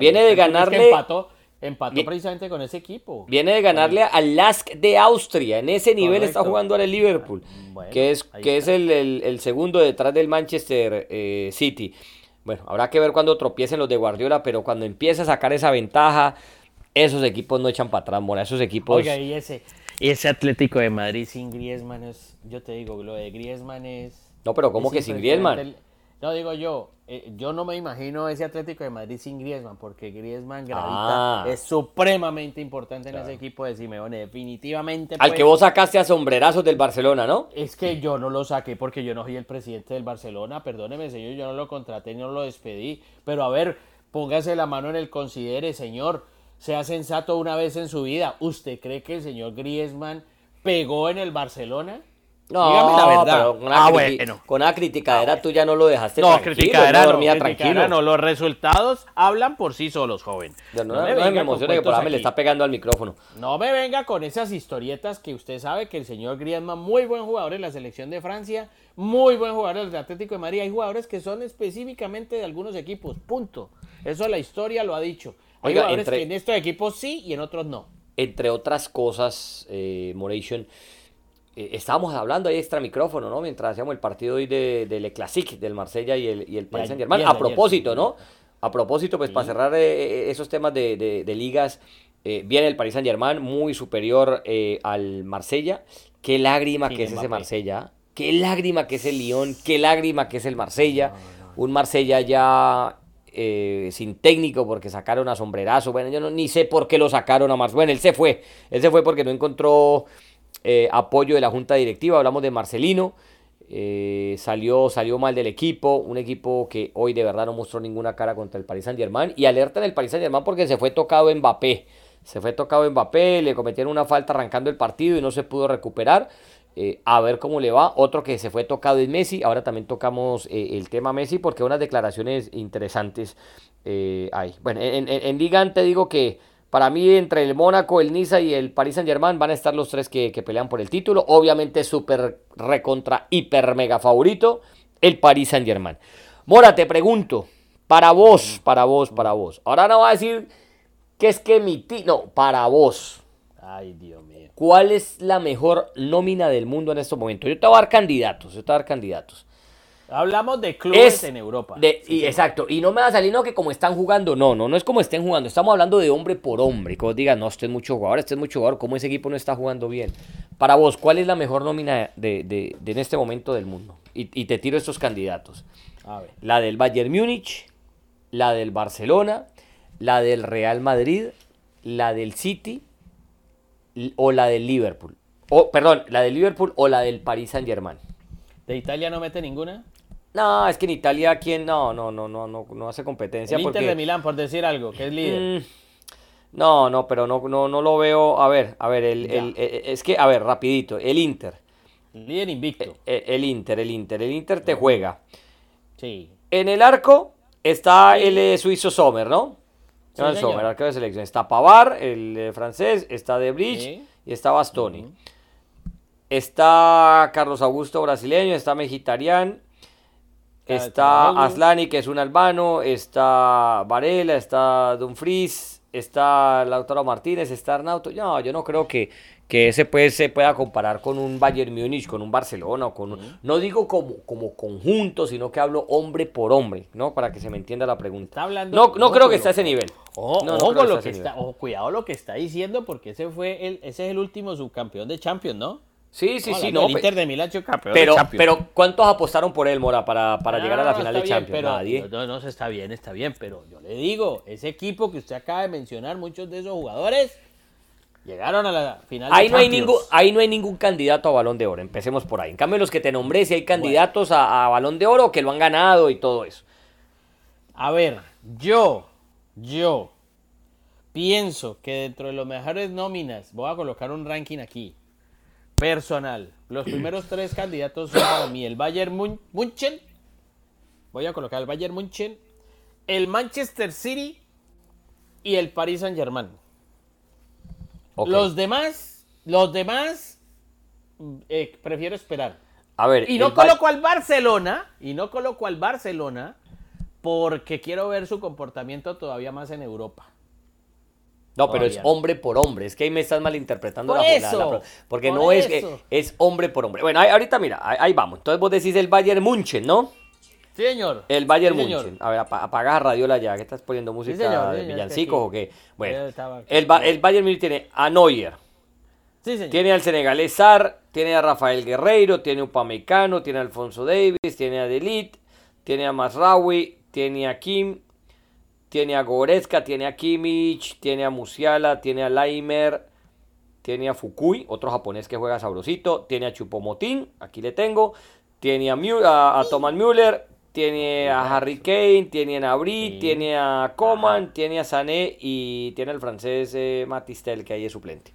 Viene de ganarle. empató, empató precisamente con ese equipo. Viene de ganarle al Lask de Austria. En ese nivel está jugando ahora el Liverpool, que es, que es el, el, segundo detrás del Manchester eh, City. Bueno, habrá que ver cuando tropiecen los de Guardiola, pero cuando empiece a sacar esa ventaja, esos equipos no echan para atrás, Mora. Esos equipos. Oiga, y ese, ese Atlético de Madrid sin Griezmann es. Yo te digo, lo de Griezmann es. No, pero ¿cómo que sin Griezmann? No, digo yo, eh, yo no me imagino ese Atlético de Madrid sin Griezmann, porque Griezmann gravita, ah. es supremamente importante en ese equipo de Simeone, definitivamente. Al que vos sacaste a sombrerazos del Barcelona, ¿no? Es que yo no lo saqué porque yo no soy el presidente del Barcelona, perdóneme señor, yo no lo contraté, no lo despedí, pero a ver, póngase la mano en el considere, señor, sea sensato una vez en su vida, ¿usted cree que el señor Griezmann pegó en el Barcelona? No, Dígame la verdad. Pero con, ah, bueno. con una criticadera ah, tú ya no lo dejaste no, tranquilo. Criticadera no, dormía tranquilo. no, los resultados hablan por sí solos, joven. No, no, me, me emociona que por ahí me le está pegando al micrófono. No me venga con esas historietas que usted sabe que el señor Griezmann, muy buen jugador en la selección de Francia, muy buen jugador del Atlético de Madrid. Hay jugadores que son específicamente de algunos equipos, punto. Eso la historia lo ha dicho. Hay jugadores que en estos equipos sí y en otros no. Entre otras cosas, eh, Moration eh, estábamos hablando ahí extra micrófono, ¿no? Mientras hacíamos el partido hoy de, del Classic, del Marsella y el, y el Paris Saint Germain. A propósito, ¿no? A propósito, pues para cerrar eh, esos temas de, ligas, eh, viene el Paris Saint Germain muy superior al Marsella. Qué lágrima que es ese Marsella. Qué lágrima que es el Lyon. Qué lágrima que es el Marsella. Un Marsella ya sin técnico porque sacaron a sombrerazo. Bueno, yo no, ni sé por qué lo sacaron a Marsella. Bueno, él se fue. Él se fue porque no encontró eh, apoyo de la junta directiva, hablamos de Marcelino, eh, salió, salió mal del equipo, un equipo que hoy de verdad no mostró ninguna cara contra el Paris Saint Germain y alerta en el Paris Saint Germain porque se fue tocado Mbappé, se fue tocado Mbappé, le cometieron una falta arrancando el partido y no se pudo recuperar. Eh, a ver cómo le va. Otro que se fue tocado es Messi. Ahora también tocamos el tema Messi porque unas declaraciones interesantes hay. Bueno, en, en, en digo que para mí, entre el Mónaco, el Niza y el Paris Saint Germain van a estar los tres que, pelean por el título. Obviamente, súper recontra, hiper mega favorito, el Paris Saint Germain. Mora, te pregunto, Para vos, para vos, para vos. Ahora no va a decir que es que mi tío. No, para vos. Ay, Dios mío. ¿Cuál es la mejor nómina del mundo en estos momentos? Yo te voy a dar candidatos, yo te voy a dar candidatos. Hablamos de clubes en Europa. De, y, exacto, y no me va a salir no que como están jugando, no, no, no es como estén jugando, estamos hablando de hombre por hombre, que vos digas, no, este es mucho jugador, este es mucho jugador, ¿cómo ese equipo no está jugando bien? Para vos, ¿cuál es la mejor nómina de, de, de en este momento del mundo? Y, y, te tiro estos candidatos. A ver. La del Bayern Múnich, la del Barcelona, la del Real Madrid, la del City o la del Liverpool. O, perdón, la del Liverpool o la del Paris Saint Germain. ¿De Italia no mete ninguna? No, es que en Italia, ¿quién? No, no, no, no, no, no hace competencia. El porque... Inter de Milán, por decir algo, que es líder. Mm, no, no, pero no, no, no lo veo. A ver, a ver, el, el, el, es que, a ver, rapidito, el Inter. Líder invicto. El, el, Inter, el Inter, el Inter te juega. Sí. En el arco está el eh, suizo Sommer, ¿no? Sí, No, el señor. Sommer, arco de selección. Está Pavar, el eh, francés, está De Bridge Sí. y está Bastoni. Está Carlos Augusto brasileño, está Mejitarián, está. Aslani, que es un albano, está Varela, está Dumfries, está Lautaro Martínez, está Arnauto. No, yo no creo que, que ese pues, se pueda comparar con un Bayern Múnich, con un Barcelona, o con un- no digo como, como conjunto, sino que hablo hombre por hombre, ¿no? Para que se me entienda la pregunta. Está hablando- No, no creo que esté a ese nivel. Ojo, No, no lo que está, ojo, cuidado lo que está diciendo, porque ese fue el, ese es el último subcampeón de Champions, ¿no? Sí, sí, sí, no. pe- Inter de Milán, campeón Pero, de Champions. pero ¿cuántos apostaron por él, Mora, para, para llegar a la No, final de bien, Champions? pero- Nadie. No, no, se está bien, está bien, pero yo le digo, ese equipo que usted acaba de mencionar, muchos de esos jugadores llegaron a la final de Ahí no, hay Champions. ningún, ahí no hay ningún candidato a Balón de Oro, empecemos por ahí. En cambio, los que te nombré, si hay candidatos a, a Balón de Oro que lo han ganado y todo eso. A ver, yo, yo pienso que dentro de los mejores nóminas, voy a colocar un ranking aquí, personal. Los primeros tres candidatos son para mí el Bayern Mun- München, voy a colocar el Bayern München, el Manchester City y el Paris Saint Germain. Los demás, los demás, eh, prefiero esperar. A ver, Y no Ba- coloco al Barcelona, y no coloco al Barcelona, porque quiero ver su comportamiento todavía más en Europa. No, pero es Todavía hombre por hombre. Es que ahí me estás malinterpretando Por la, la- eso, la- Porque por no es que es hombre por hombre. Bueno, ahí- ahorita mira, ahí, ahí vamos. Entonces vos decís el Bayern München, ¿no? Sí, señor. El Bayern Sí, señor. A ver, apa- apaga Radiola ya, que estás poniendo música sí, de señor, villancicos o qué. Bueno, el, Ba- el Bayern München tiene a Neuer, Sí, señor. tiene al senegalés Sar, tiene a Rafael Guerreiro, tiene a Upamecano, tiene a Alfonso Davis, tiene a Delit, tiene a Masraoui, tiene a Kim, tiene a Goretzka, tiene a Kimmich, tiene a Musiala, tiene a Laimer, tiene a Fukui, otro japonés que juega sabrosito, tiene a Chupomotín, aquí le tengo, tiene a, a, a Thomas Müller, tiene a Harry Kane, tiene a Nabri, Sí. tiene a Coman, tiene a Sané y tiene al francés eh, Matistel que ahí es suplente.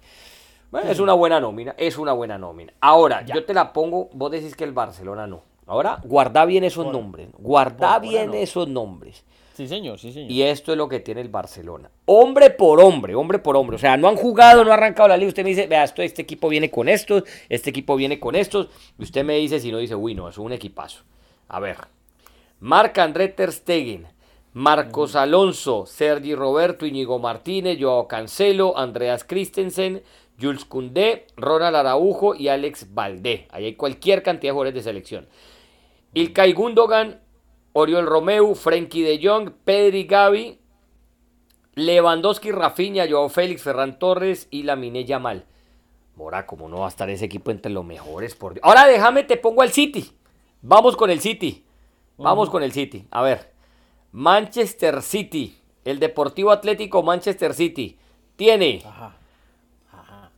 Bueno, es una buena nómina, es una buena nómina. Ahora, Ya. yo te la pongo, vos decís que el Barcelona no. Ahora, guarda bien esos Por- nombres, guarda bien no. esos nombres. Sí, señor, sí, señor. Y esto es lo que tiene el Barcelona. Hombre por hombre, hombre por hombre. O sea, no han jugado, no ha arrancado la liga. Usted me dice, vea, esto, este equipo viene con estos, este equipo viene con estos. Y usted me dice, si no dice, uy, no, es un equipazo. A ver. Marc André Ter Stegen, Marcos Alonso, Sergi Roberto, Íñigo Martínez, Joao Cancelo, Andreas Christensen, Jules Koundé, Ronald Araujo y Alex Valdé. Ahí hay cualquier cantidad de jugadores de selección. Ilkay Gundogan, Oriol Romeu, Frenkie de Jong, Pedri Gavi, Lewandowski, Rafinha, Joao Félix, Ferran Torres y Lamine Yamal. Mora, como no va a estar ese equipo entre los mejores? Por Dios. Ahora déjame, te pongo al City. Vamos con el City. Vamos con el City. A ver. Manchester City. El Deportivo Atlético Manchester City. Tiene Ajá. Ajá.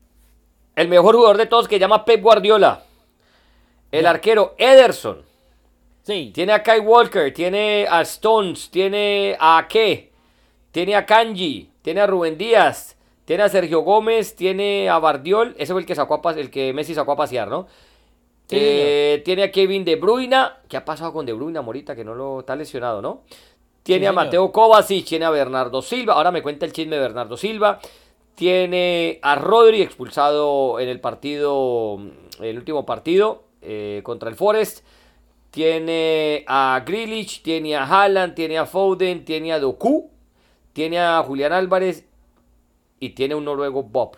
el mejor jugador de todos que llama Pep Guardiola. El arquero Ederson. Sí. Tiene a Kai Walker, tiene a Stones, tiene a Ake, tiene a Kanji, tiene a Rubén Díaz, tiene a Sergio Gómez, tiene a Bardiol, ese fue el que sacó a el que Messi sacó a pasear, ¿no? Sí, Eh, tiene a Kevin De Bruyne, ¿qué ha pasado con De Bruyne, Morita? Que no lo está lesionado, ¿no? Tiene Sí, a. Mateo Kovacic, tiene a Bernardo Silva, ahora me cuenta el chisme de Bernardo Silva. Tiene a Rodri expulsado en el partido, el último partido eh, contra el Forest. Tiene a Grilich, tiene a Haaland, tiene a Foden, tiene a Doku, tiene a Julián Álvarez y tiene un noruego Bob.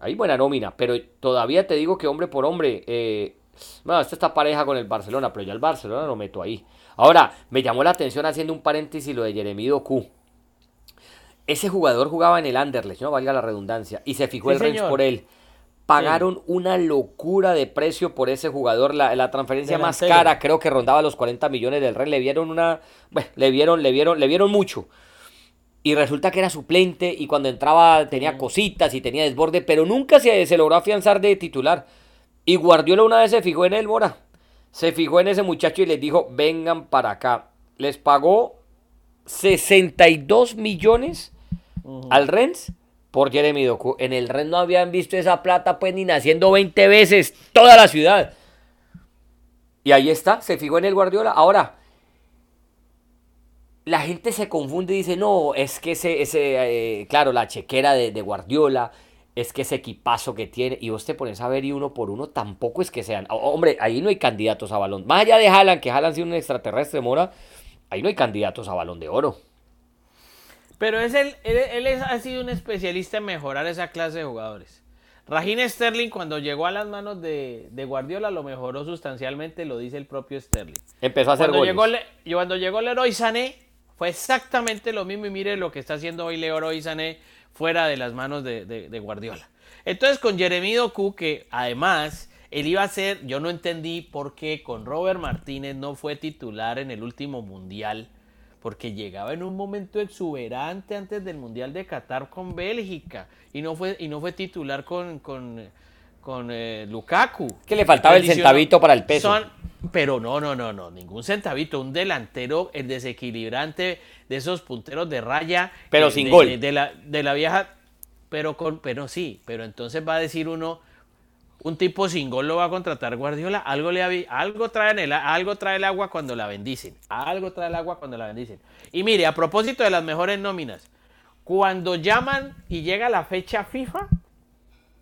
Ahí buena nómina, pero todavía te digo que hombre por hombre, eh, bueno, esta está pareja con el Barcelona, pero ya el Barcelona lo meto ahí. Ahora, me llamó la atención haciendo un paréntesis lo de Jeremy Doku. Ese jugador jugaba en el Anderlecht, no valga la redundancia, y se fijó el Rennes por él. Pagaron una locura de precio por ese jugador. La, transferencia más cara creo que rondaba los 40 millones del Rennes. Le vieron una. Bueno, le vieron, le vieron, le vieron mucho. Y resulta que era suplente y cuando entraba tenía cositas y tenía desborde, pero nunca se, se logró afianzar de titular. Y Guardiola una vez se fijó en él, Mora. Se fijó en ese muchacho y les dijo, vengan para acá. Les pagó 62 millones al Rennes por Jeremy Doku. En el Rennes no habían visto esa plata pues ni naciendo 20 veces toda la ciudad. Y ahí está, se fijó en el Guardiola. Ahora, la gente se confunde y dice, no, es que ese, ese eh, claro, la chequera de, Guardiola, es que ese equipazo que tiene, y vos te pones a ver y uno por uno, tampoco es que sean, hombre, ahí no hay candidatos a balón. Más allá de Haaland, que Haaland sido un extraterrestre, Mora, ahí no hay candidatos a balón de oro. Pero es él, él, ha sido un especialista en mejorar esa clase de jugadores. Raheem Sterling cuando llegó a las manos de, Guardiola lo mejoró sustancialmente, lo dice el propio Sterling. Empezó a hacer cuando goles. Llegó, cuando llegó Leroy Sané fue exactamente lo mismo y mire lo que está haciendo hoy Leroy Sané fuera de las manos de, Guardiola. Entonces con Jeremy Doku que además él iba a ser, yo no entendí por qué con Robert Martínez no fue titular en el último mundial porque llegaba en un momento exuberante antes del Mundial de Qatar con Bélgica y no fue, y no fue titular con, con, con eh, Lukaku. Que le faltaba el centavito para el peso. pero no, no, no, no, ningún centavito. Un delantero, el desequilibrante de esos punteros de raya. Pero sin gol. De, la, de la vieja, pero, con, pero sí, pero entonces va a decir uno un tipo sin gol lo va a contratar Guardiola, algo le algo trae el, algo trae el agua cuando la bendicen, algo trae el agua cuando la bendicen. Y mire, a propósito de las mejores nóminas, cuando llaman y llega la fecha FIFA,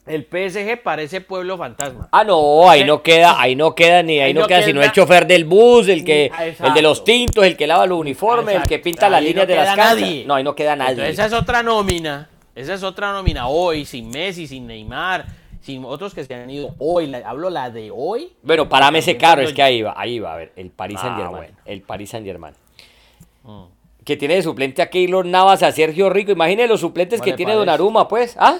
el PSG parece pueblo fantasma. Ah, no, ahí no queda, ahí no queda ni ahí, no, queda, sino el chofer del bus, el que el de los tintos, el que lava los uniformes, el que pinta las líneas de las canchas. No, ahí no queda nadie. esa es otra nómina. Esa es otra nómina hoy sin Messi, sin Neymar, sin otros que se han ido hoy, hablo la de hoy. Bueno, parame ese caro, es que ahí va, ahí va, a ver, el Paris ah, Saint Germain, el Paris Saint Germain. Mm. Que tiene de suplente a Keylor Navas, a Sergio Rico, imagínese los suplentes que tiene Donnarumma, pues, ¿ah?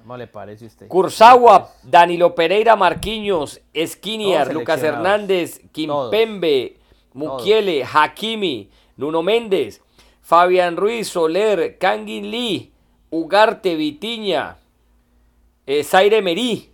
¿Cómo le parece usted? Kurzawa, Danilo Pereira, Marquinhos, Esquiniar, Lucas Hernández, Kimpembe, Mukiele, Hakimi, Nuno Méndez, Fabián Ruiz, Soler, Kangin Lee, Ugarte, Vitiña, eh, Zaire Merí,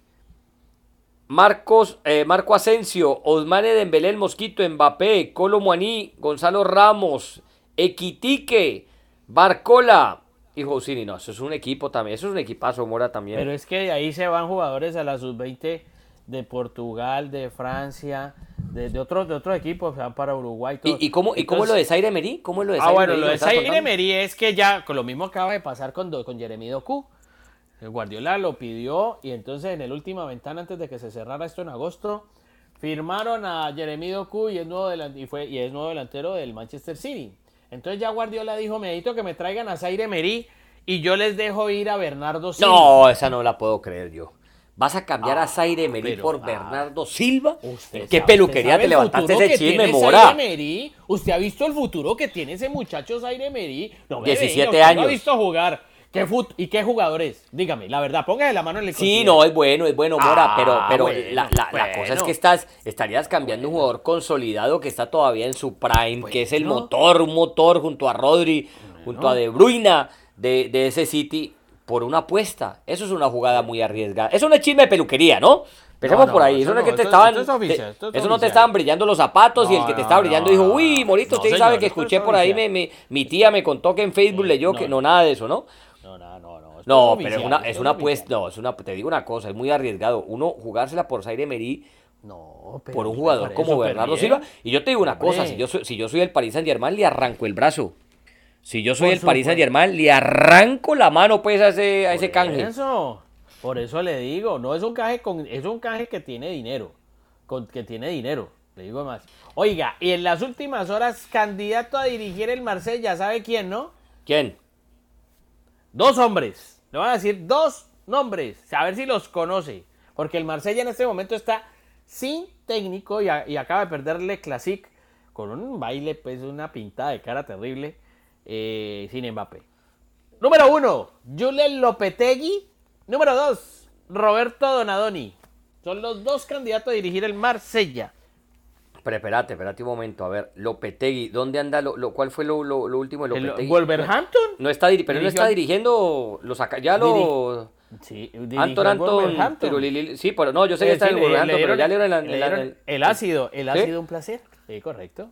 Marcos, eh, Marco Asensio, Osmane Dembélé, el Mosquito, Mbappé, Colo Muaní, Gonzalo Ramos, Equitique, Barcola y Josini. No, eso es un equipo también, eso es un equipazo, Mora también. Pero es que ahí se van jugadores a la sub-20 de Portugal, de Francia, de, otros de otros equipos, para Uruguay. ¿Y, cómo, ¿Y cómo es lo de Zaire Merí? ¿Cómo lo de ah, bueno, lo de Zaire Merí es que ya, con lo mismo acaba de pasar con, con Jeremy Doku. El Guardiola lo pidió y entonces en la última ventana antes de que se cerrara esto en agosto, firmaron a Jeremy Doku y es nuevo, y fue, y es nuevo delantero del Manchester City. Entonces ya Guardiola dijo, me necesito que me traigan a Zaire Merí y yo les dejo ir a Bernardo Silva. No, esa no la puedo creer yo. ¿Vas a cambiar a Zaire Merí por Bernardo Silva? ¿Qué peluquería te levantaste ese chisme, Mora? ¿Usted ha visto el futuro que tiene ese muchacho Zaire Merí? No 17 años. No ha visto jugar. ¿Qué ¿Y qué jugadores? Dígame, la verdad, póngase la mano en el Sí, no, es bueno, es bueno, Mora, pero, ah, pero la, cosa es que estás, estarías cambiando un jugador consolidado que está todavía en su prime, que es el motor, un motor junto a Rodri, junto a De Bruyne de, de ese City, por una apuesta. Eso es una jugada muy arriesgada. Eso no es chisme de peluquería, ¿no? Empecemos por ahí. Eso no, es que te estaban. eso no te estaban brillando los zapatos y el que te estaba brillando dijo, uy, Morito, usted sabe que escuché por ahí, me, mi tía me contó que en Facebook leyó que no, nada de eso, ¿no? No, pero es una, es una apuesta, no, es una, te digo una cosa, es muy arriesgado. Uno jugársela por Zaire Merí no, por un jugador como Bernardo Silva. Y yo te digo una cosa, si yo, soy, si yo soy el Paris Saint Germain, le arranco el brazo. Si yo soy el Paris Saint Germain, le arranco la mano pues a ese, a ese canje. Eso, por eso le digo, no es un canje con, es un canje que tiene dinero. Con, que tiene dinero. Le digo más. Oiga, y en las últimas horas, candidato a dirigir el Marsella, ¿sabe quién, no? ¿Quién? Dos hombres. Le van a decir dos nombres. A ver si los conoce. Porque el Marsella en este momento está sin técnico y, acaba de perderle Classic con un baile, pues una pintada de cara terrible, eh, sin Mbappé. Número uno, Julen Lopetegui. Número dos, Roberto Donadoni. Son los dos candidatos a dirigir el Marsella. Pero espérate, espérate un momento. A ver, Lopetegui, ¿dónde anda? Lo, lo- ¿Cuál fue lo, lo- lo último de ¿El Lopetegui? Wolverhampton? No está, diri- pero no está dirigiendo, lo saca, ya lo... Sí, Anton, Anton, pero Lili- sí, pero no, yo sé que Eh, está sí, en el le- Wolverhampton, le pero ya le dieron- dieron el, le dieron el- el ácido. El sido un placer. Sí, correcto.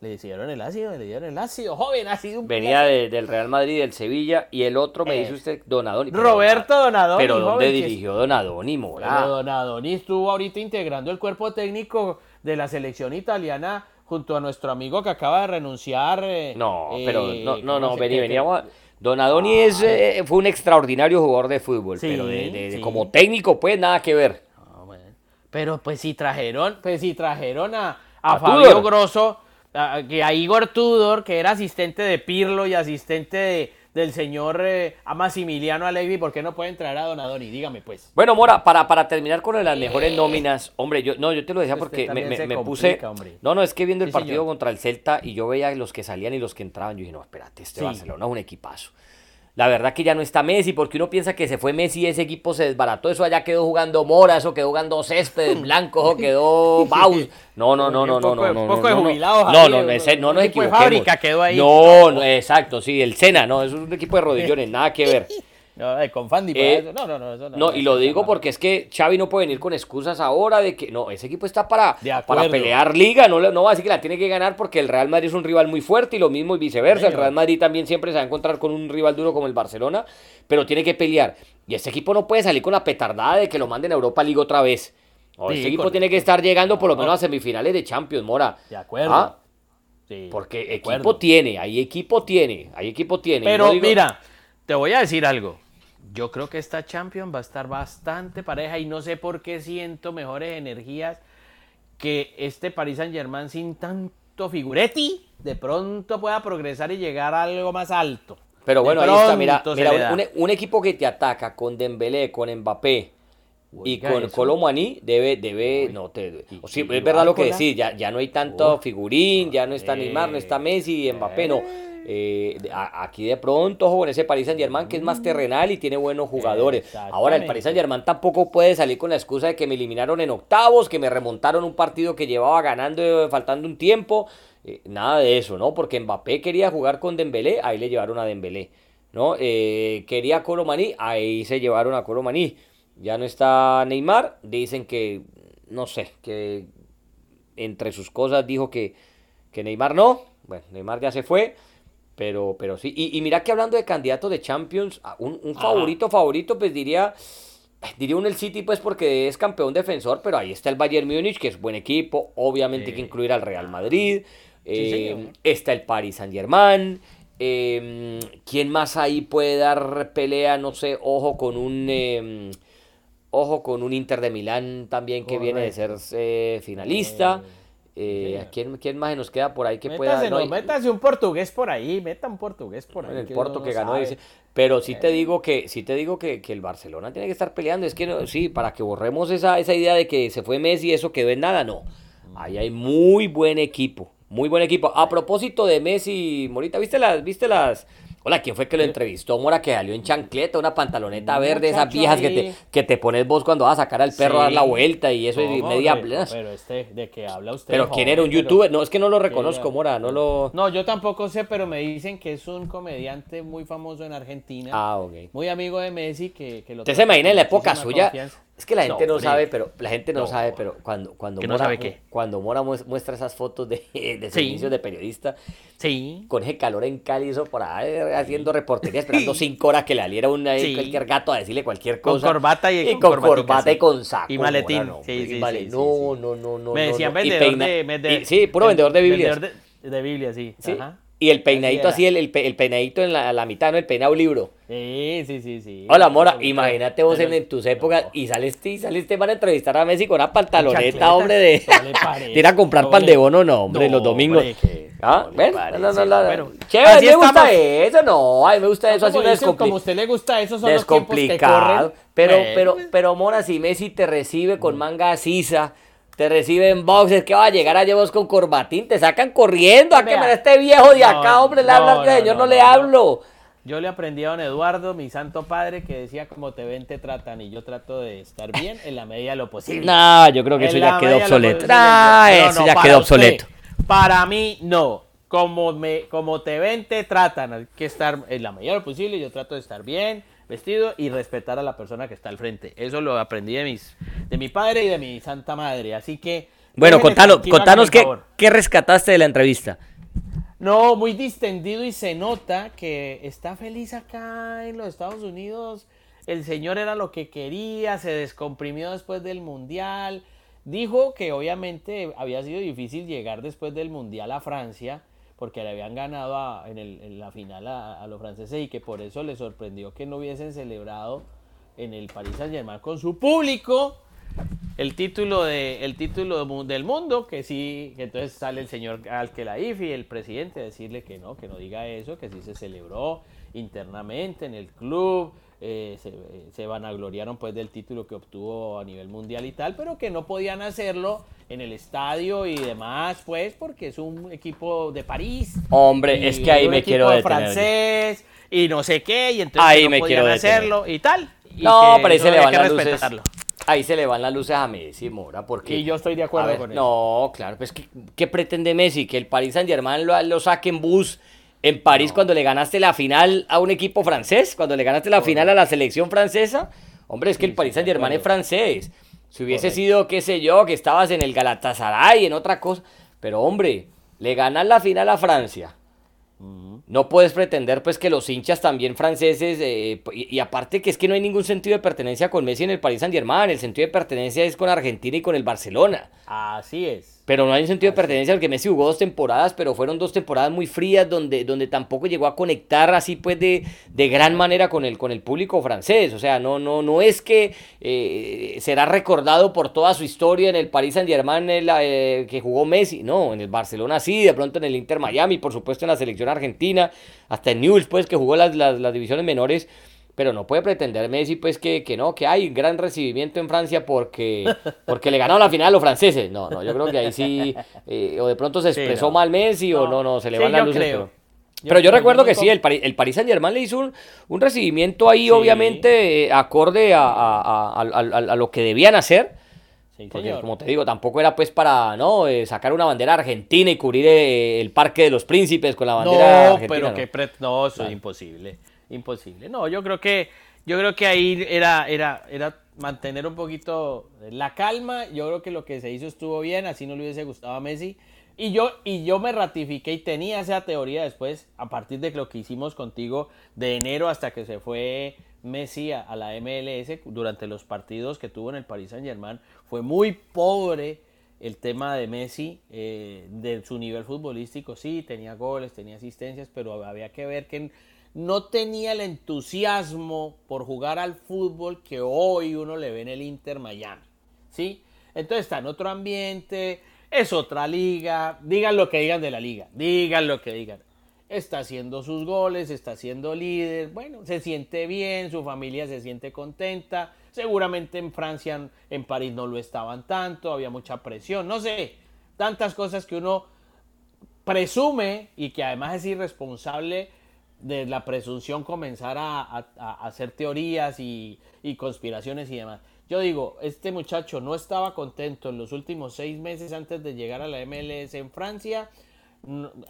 Le hicieron el ácido, le dieron el ácido. Joven, un Venía de- del Real Madrid, del Sevilla, y el otro me Eh, dice usted, Donadoni. Roberto Donadoni. Pero ¿dónde joven, dirigió Donadoni, Mora? Donadoni estuvo ahorita integrando el cuerpo técnico de la selección italiana junto a nuestro amigo que acaba de renunciar. eh, No, eh, pero no, no, ¿cómo no, se- vení, que- vení, que- vamos a- Donadoni es, eh, fue un extraordinario jugador de fútbol, Sí, pero de, de- de sí. como técnico, pues nada que ver. No, bueno. Pero pues si trajeron, pues si trajeron a, a, A Fabio Tudor. Grosso, a, que a Igor Tudor, que era asistente de Pirlo y asistente de- del señor eh, a Massimiliano Allegri, ¿por qué no pueden traer a Donadoni? Dígame pues. Bueno, Mora, para, para terminar con las mejores nóminas, hombre, yo no, yo te lo decía porque me, me- se me complica, puse. hombre. No, no, es que viendo el Sí, partido señor. contra el Celta y yo veía los que salían y los que entraban, yo dije, no, espérate, este Sí. Barcelona es un equipazo. La verdad que ya no está Messi, porque uno piensa que se fue Messi y ese equipo se desbarató. Eso allá quedó jugando Mora, eso quedó jugando Césped, Blanco, eso quedó Baus. No, no, no, no, Un no, poco de- no, no. poco de no, no. jubilados No, no, un- no, no un nos equipo de equivoquemos. fábrica quedó ahí. No, no, exacto, sí, el Sena, no, eso es un equipo de rodillones, nada que ver. No, con Fandi, Eh, eso. No, no, no, eso no. No, y lo digo porque es que Xavi no puede venir con excusas ahora de que no, ese equipo está para, para pelear liga, no, no va a decir que la tiene que ganar porque el Real Madrid es un rival muy fuerte y lo mismo y viceversa, el. Real Madrid también siempre se va a encontrar con un rival duro como el Barcelona, pero tiene que pelear. Y ese equipo no puede salir con la petardada de que lo manden a Europa League otra vez. No, Sí, ese equipo tiene que estar llegando por lo No. menos a semifinales de Champions, Mora. De acuerdo. Ah, Sí, Porque de equipo acuerdo. tiene, hay equipo tiene, hay equipo tiene. Pero digo- mira, te voy a decir algo. Yo creo que esta Champions va a estar bastante pareja y no sé por qué siento mejores energías que este Paris Saint Germain sin tanto figuretti de pronto pueda progresar y llegar a algo más alto. Pero bueno, ahí está, mira, mira, un, un equipo que te ataca con Dembélé, con Mbappé y con. Colomani debe, debe, no te, y- o sí, y es verdad lo que decís, ya, ya no hay tanto figurín, ya no está Eh. Neymar, no está Messi, Mbappé, no. Eh, a- aquí de pronto, ojo, con ese Paris Saint Germain que es más terrenal y tiene buenos jugadores. Ahora el Paris. Saint Germain tampoco puede salir con la excusa de que me eliminaron en octavos, que me remontaron un partido que llevaba ganando eh, faltando un tiempo. Eh, nada de eso, ¿no? Porque Mbappé quería jugar con Dembélé, ahí le llevaron a Dembélé. ¿no? Eh, quería a Colomani, ahí se llevaron a Colomani. Ya no está Neymar, dicen que, no sé, que entre sus cosas dijo que, que Neymar no. Bueno, Neymar ya se fue, pero, pero sí. Y, y mira que hablando de candidatos de Champions, un, un favorito, favorito, pues diría, diría un el City, pues porque es campeón defensor, pero ahí está el Bayern Múnich, que es buen equipo, obviamente hay que incluir al Real Madrid. eh, está el Paris Saint Germain. eh, ¿Quién más ahí puede dar pelea? No sé, ojo con un... eh, Ojo con un Inter de Milán también que viene de ser finalista. Eh, Eh. ¿quién, quién más nos queda por ahí que pueda? Métase, no, no, y- métase un portugués por ahí, meta un portugués por ahí. el que Porto que ganó dice, pero sí te digo que sí te digo que, que el Barcelona tiene que estar peleando, es que no- sí, para que borremos esa, esa idea de que se fue Messi y eso quedó en nada, no. Ahí hay muy buen equipo, muy buen equipo. A propósito de Messi, Morita, ¿viste las viste las Hola, ¿quién fue que lo entrevistó? Mora que salió en chancleta, una pantaloneta verde, esas viejas que te, que te pones vos cuando vas a sacar al perro a dar la vuelta y eso y ¿Cómo, media blas. Pero este, ¿de qué habla usted? Pero quién era un? Pero- youtuber, no, es que no lo reconozco? Mora, no lo... No, yo tampoco sé, pero me dicen que es un comediante muy famoso en Argentina. Ah, ok. Muy amigo de Messi, que, que lo ¿Usted se imagina en la época suya? confianza. Es que la gente no, sabe, pero la gente no, No. sabe, pero cuando cuando ¿Que no Mora, sabe qué? cuando Mora mues- muestra esas fotos de, de Sí. servicios de periodista Sí. con ese calor en Cali, eso por ahí haciendo reportería, esperando cinco horas que le saliera un Sí. cualquier gato a decirle cualquier Con cosa. corbata y- con, con corbata y con saco. Y maletín. Mora, y vale, no, no, no, no, Me decían. Y vendedor de, y- sí, puro vendedor de Biblias. Vendedor de, de Biblia. Sí. Ajá. Y el peinadito así, el, el, peinadito en la, la, mitad, ¿no? El peinado libro. Sí, sí, sí, sí. Hola, Mora, imagínate vos en, tus épocas y saliste, y saliste para entrevistar a Messi con una pantaloneta, hombre, de... ir a comprar pan de bono, no, hombre, los domingos. ¿Ah? ¿Ven? No, no, no, bueno, Chévere, a mí me gusta eso, no, a mí me gusta eso, así una. Como a usted le gusta eso, son los tiempos que corren. Pero, pero, pero, Mora, si Messi te recibe con manga sisa te reciben boxes, que va a llegar a vos con corbatín, te sacan corriendo, a que me este viejo de acá, hombre, le habla al señor, no, le hablo. Yo le aprendí a don Eduardo, mi santo padre, que decía como te ven, te tratan, y yo trato de estar bien en la medida de lo posible. No, yo creo que eso ya quedó obsoleto. No, eso ya quedó obsoleto. para mí, no. Como, me, como te ven, te tratan. Hay que estar en la medida de lo posible, yo trato de estar bien vestido y respetar a la persona que está al frente. Eso lo aprendí de, mis, de mi padre y de mi santa madre. Así que... Bueno, contanos, contanos qué, qué rescataste de la entrevista. No, muy distendido y se nota que está feliz acá en los Estados Unidos. El señor era lo que quería, se descomprimió después del Mundial. Dijo que obviamente había sido difícil llegar después del Mundial a Francia, porque le habían ganado en, la final a, los franceses y que por eso le sorprendió que no hubiesen celebrado en el Paris Saint Germain con su público el título de el título del mundo que sí que entonces sale el señor Al-Khelaifi el presidente a decirle que no que no diga eso que sí se celebró internamente en el club eh, se, se vanagloriaron pues del título que obtuvo a nivel mundial y tal, pero que no podían hacerlo en el estadio y demás, pues, porque es un equipo de París. Hombre, es que ahí me quiero detener. francés y no sé qué, y entonces ahí no me podían hacerlo y tal. no, pero ahí se le van las luces. Ahí se le van las luces a Messi, Mora, porque... Y yo estoy de acuerdo con eso. No, claro, pues, ¿qué, ¿qué pretende Messi? Que el Paris Saint-Germain lo, lo saque en bus en París cuando le ganaste la final a un equipo francés, cuando le ganaste la final a la selección francesa. Hombre, es que el Paris Saint Germain es francés. Si hubiese sido, qué sé yo, que estabas en el Galatasaray, en otra cosa. Pero hombre, le ganas la final a Francia. No puedes pretender pues que los hinchas también franceses, eh, y, aparte que es que no hay ningún sentido de pertenencia con Messi en el Paris Saint Germain, el sentido de pertenencia es con Argentina y con el Barcelona. Así es. Pero no hay un sentido de pertenencia al que Messi jugó dos temporadas, pero fueron dos temporadas muy frías donde, donde tampoco llegó a conectar así pues de, de gran manera con el, con el público francés. O sea, no, no, no es que eh, será recordado por toda su historia en el Paris Saint Germain eh, que jugó Messi. No, en el Barcelona sí, de pronto en el Inter Miami, por supuesto en la selección argentina, hasta en Newell's pues que jugó las, las, las divisiones menores pero no puede pretender Messi pues que, que no, que hay gran recibimiento en Francia porque, porque le ganaron la final a los franceses. No, no, yo creo que ahí sí, eh, o de pronto se expresó mal Messi o no, no, se le van las luces. Pero, yo, recuerdo que sí, el, el Paris Saint Germain le hizo un, recibimiento ahí, obviamente, eh, acorde a, lo que debían hacer. porque, como te digo, tampoco era pues para no eh, sacar una bandera argentina y cubrir el Parque de los Príncipes con la bandera argentina. Pero que no, eso es imposible imposible. No, yo creo que yo creo que ahí era, era, era mantener un poquito la calma. Yo creo que lo que se hizo estuvo bien, así no le hubiese gustado a Messi. Y yo, y yo me ratifiqué y tenía esa teoría después, a partir de lo que hicimos contigo de enero hasta que se fue Messi a, la MLS durante los partidos que tuvo en el Paris Saint Germain. Fue muy pobre el tema de Messi, eh, de su nivel futbolístico. Sí, tenía goles, tenía asistencias, pero había que ver que no tenía el entusiasmo por jugar al fútbol que hoy uno le ve en el Inter Miami. ¿Sí? Entonces está en otro ambiente, es otra liga, digan lo que digan de la liga, digan lo que digan. Está haciendo sus goles, está siendo líder, bueno, se siente bien, su familia se siente contenta. Seguramente en Francia, en París no lo estaban tanto, había mucha presión, no sé, tantas cosas que uno presume y que además es irresponsable de la presunción comenzar a, hacer teorías y, conspiraciones y demás. Yo digo, este muchacho no estaba contento en los últimos seis meses antes de llegar a la MLS en Francia.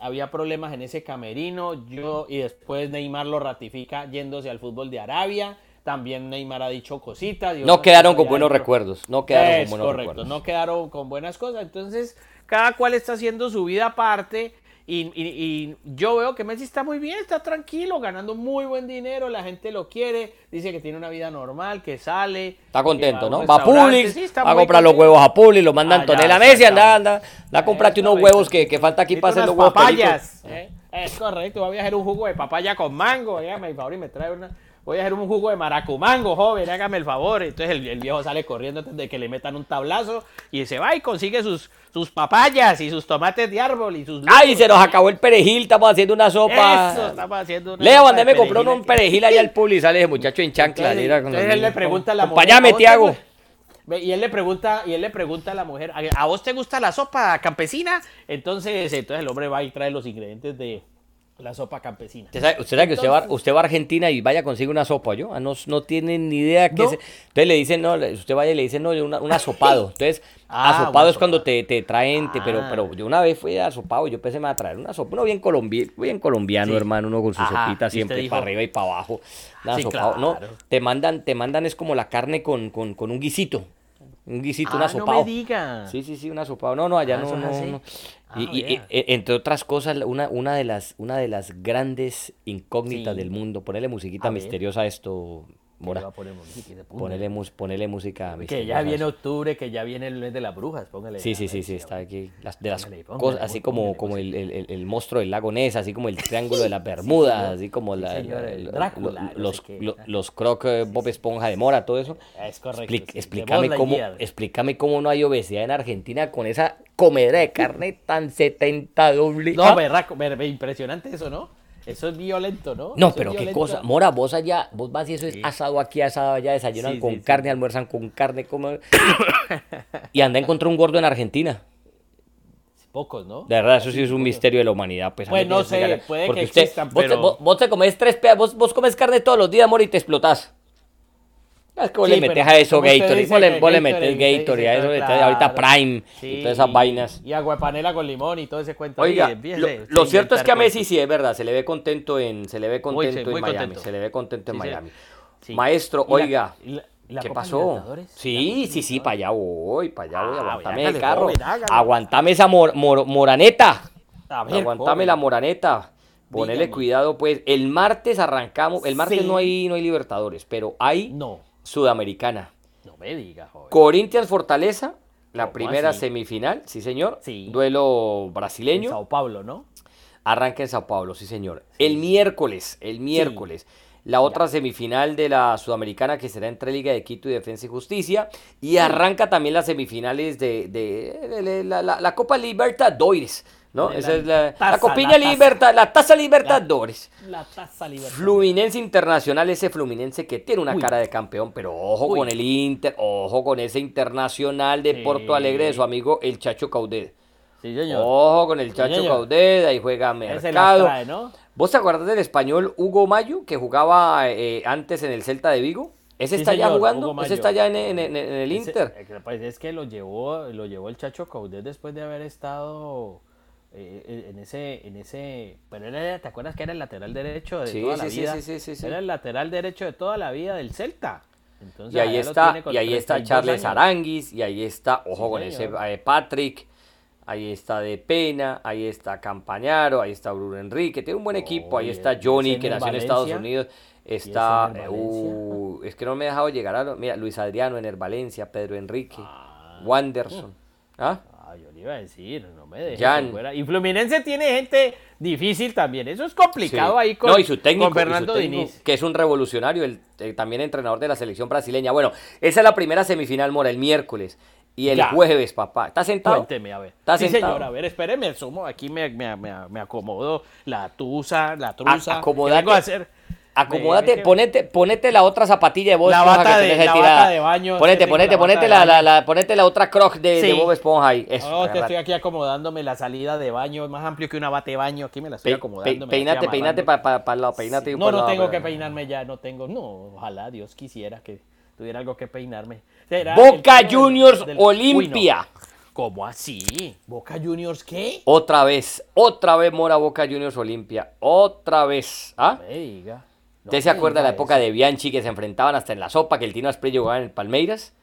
había problemas en ese camerino. Yo, y después Neymar lo ratifica yéndose al fútbol de Arabia. También Neymar ha dicho cositas. No quedaron con buenos recuerdos. No quedaron con buenos correcto, No quedaron con buenas cosas. Entonces, cada cual está haciendo su vida aparte y, yo veo que Messi está muy bien, está tranquilo, ganando muy buen dinero, la gente lo quiere, dice que tiene una vida normal, que sale. Está contento, ¿no? Va a Publix, va a comprar los huevos a Publix, los manda Antonella Messi, anda, anda, da comprarte unos huevos que, que falta aquí para hacer los huevos. Papayas, ¿eh? Es correcto, voy a hacer un jugo de papaya con mango. El favor y me trae una. Voy a hacer un jugo de maracumango, joven, hágame el favor. Entonces el, el viejo sale corriendo antes de que le metan un tablazo y se va y consigue sus, sus papayas y sus tomates de árbol y sus. ¡Ay, se nos acabó el perejil! Estamos haciendo una sopa. Eso, estamos haciendo una Leo, andé me compró un perejil allá al puli y sale ese muchacho en chancla. Entonces, mira, con los entonces él le pregunta a la mujer. Acompáñame, "¿A vos te Tiago. gu-?" Ve, Y él le pregunta, y él le pregunta a la mujer, ¿a a vos te gusta la sopa campesina? Entonces, entonces el hombre va y trae los ingredientes de la sopa campesina. Usted sabe, usted sabe que usted va, usted va a Argentina y vaya consigue una sopa, ¿yo? Ah, no, no tiene ni idea que ¿No? es. Entonces le dicen, no, le- usted vaya y le dicen, no, una- un asopado. Entonces, Ah, asopado es cuando te, te traen, te- pero, Ah. pero yo una vez fui a asopado y yo pensé me iba a traer una sopa, uno bien, colombi bien colombiano, Sí. hermano, uno con su Ajá, sopita siempre dijo- para arriba y para abajo. Un Sí, asopado. No, claro. te mandan, te mandan es como la carne con, con, con un guisito. Un guisito, un Ah, asopado. no me diga. Sí, sí, sí, un asopado. No, no, allá Ah, no, no, así. no. Ah, Y, e- entre otras cosas, una, una, de las, una de las grandes incógnitas Sí. del mundo. Ponerle musiquita A misteriosa a esto, Mora. Ponele, mus- ponele música Que ya viene octubre, que ya viene el mes de las brujas, póngale. Sí, sí, sí, sí, está aquí. Las, de las Póngale, cosas, así como, como el, el- el- el monstruo del lago Ness, así como el triángulo de las Bermudas, así como Sí, la, señor, Drácula, lo- los, lo- los croc eh, Bob Esponja de Mora, todo eso. Es correcto. Explícame, cómo, explícame cómo no hay obesidad en Argentina con esa comedera de carne tan 70 doble. No, Ah, berraco, impresionante eso, ¿no? Eso es violento, ¿no? No, Eso pero qué cosa. Mora, vos allá, vos vas y eso es asado aquí, asado allá, desayunan Sí, con sí, carne, almuerzan con carne, y anda a encontrar un gordo en Argentina. Pocos, ¿no? De verdad, eso sí es un misterio de la humanidad. Pues, Pues no sé, puede porque que usted- existan, vos, pero- vos, vos te comes tres vos, vos comes carne todos los días, amor, y te explotás. Es que vos Sí, le metes a eso Gatorade, vos le, vos le metes Gatorade, a eso le metes ahorita claro. Prime Sí, y todas esas vainas. Y agua de panela con limón y todo ese cuento. Oiga, fíjese, lo, se lo cierto es que a Messi sí es verdad, se le ve contento en, se le ve contento en muy Miami, contento. se le ve contento en. Miami. Sí. Maestro, ¿Y la- oiga, la- y la ¿qué Copa pasó? Libertadores? Sí, ¿La sí, sí, para allá voy, para allá voy, Ah, aguantame el carro, joven, aguantame esa mor- mor- moraneta, ver, aguantame joven. la moraneta. Ponele Dígame. cuidado, pues. El martes arrancamos. El martes Sí. no hay, no hay Libertadores, pero hay No, Sudamericana. no me diga, joven. Corinthians Fortaleza, la ¿Cómo primera así? semifinal, sí señor. Sí. Duelo En brasileño. Sao Paulo, ¿no? Arranca en Sao Paulo, sí señor. El miércoles, el miércoles. La otra semifinal de la Sudamericana que será entre Liga de Quito y Defensa y Justicia. Y arranca también las semifinales de, de- de- de la, la- la Copa Libertadores. ¿No? Esa la es la, la taza, Copiña la taza. Libertad, la Taza Libertadores. La taza libertad. Fluminense Internacional, ese Fluminense que tiene una Uy. cara de campeón, pero ojo Uy. con el Inter, ojo con ese Internacional de Sí. Porto Alegre de su amigo el Chacho Caudet. Sí, señor. Ojo con el Chacho. Caudet, ahí juega Mercado. trae, ¿no? ¿Vos te acuerdas del español Hugo Mayo que jugaba eh, antes en el Celta de Vigo? ¿Ese Sí, está ya jugando? ¿Ese está ya en, en- en- en el Ese- Inter? eh, Pues es que lo llevó, lo llevó el Chacho Caudet después de haber estado eh, en ese, en ese, pero era, ¿te acuerdas que era el lateral derecho de Sí, toda sí, la vida? sí, sí, sí, sí. Era el lateral derecho de toda la vida del Celta. Entonces, Y ahí está, y ahí está 32 Charles años. Aranguis, y ahí está, ojo con ese eh, Patrick, ahí está De Pena, ahí está Campañaro, ahí está Bruno Enrique, tiene un buen equipo, ahí está ¿y Johnny que nació en? Estados Unidos, está, en eh, uh, es que no me he dejado llegar a, lo- mira, Luis Adriano en el Valencia, Pedro Enrique, Ah. Wanderson, ¿ah? Yo le iba a decir, no me dejes fuera. Y Fluminense tiene gente difícil también. Eso es complicado Sí. ahí con, no, y su técnico, con y su Fernando técnico, Diniz. que es un revolucionario, el, eh, también entrenador de la selección brasileña. Bueno, esa es la primera semifinal, Mora, el miércoles. Y el Ya. jueves, papá. ¿Estás sentado? Cuénteme, a ver. ¿Estás sí, sentado? señor, a ver, espéreme, sumo, aquí me, me, me, me acomodo la tusa, la trusa. ¿Qué acomódate. vengo a hacer? Acomódate, ponete, ponete la otra zapatilla de Bob La Esponja bata que de- la bata de baño, Ponete, ponete, la ponete la, la, la- ponete la otra croc de, de Sí. Bob Esponja ahí. Eso, No, que agarra- estoy aquí acomodándome la salida de baño, es más amplio que una bate de baño, aquí me la estoy acomodando. pe- la peinate, estoy peinate amarrando. para el lado, peinate. No, pa' no lado, tengo pero- que peinarme ya, no tengo, no, ojalá Dios quisiera que tuviera algo que peinarme. ¿Será Boca del- Juniors del- Uy, no. Olimpia. ¿Cómo así? ¿Boca Juniors qué? Otra vez, otra vez Mora Boca Juniors Olimpia. Otra vez. ¿Ah? No me diga. No ¿Usted se acuerda de la época de Bianchi que se enfrentaban hasta en la sopa, que el Tino Asprey jugaba en el Palmeiras?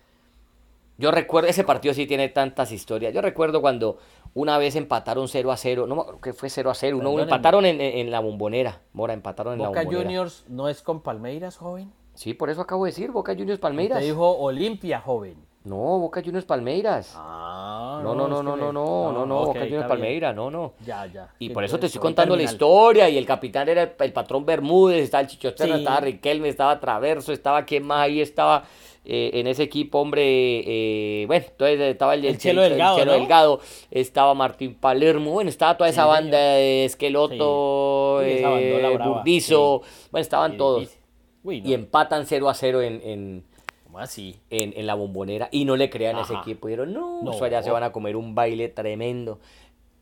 Yo recuerdo, ese partido sí tiene tantas historias. Yo recuerdo cuando una vez empataron 0 a 0, no me acuerdo que fue 0 a 0, no, empataron en, en- en la bombonera. Mora, empataron en la Boca bombonera. Juniors no es con Palmeiras, joven. Sí, por eso acabo de decir, Boca Juniors Palmeiras. Te dijo Olimpia, joven. No, Boca Juniors Palmeiras. Ah, No, no, no, no, no, no, no, no, Boca Juniors Palmeira, no, no. Ya, ya. Y por eso te estoy contando la historia. Y el capitán era el, patrón Bermúdez, estaba el Chicho estaba Riquelme, estaba Traverso, estaba quién más ahí, estaba eh, en ese equipo, hombre. Eh, bueno, entonces estaba el, el, Chelo, Delgado, Delgado, estaba Martín Palermo, bueno, estaba toda esa banda de Esqueloto, eh, Burdizo, bueno, estaban todos. Y empatan 0 a 0 en, en así? En, en, la bombonera y no le crean a ese equipo. Dijeron, no, no, allá se van a comer un baile tremendo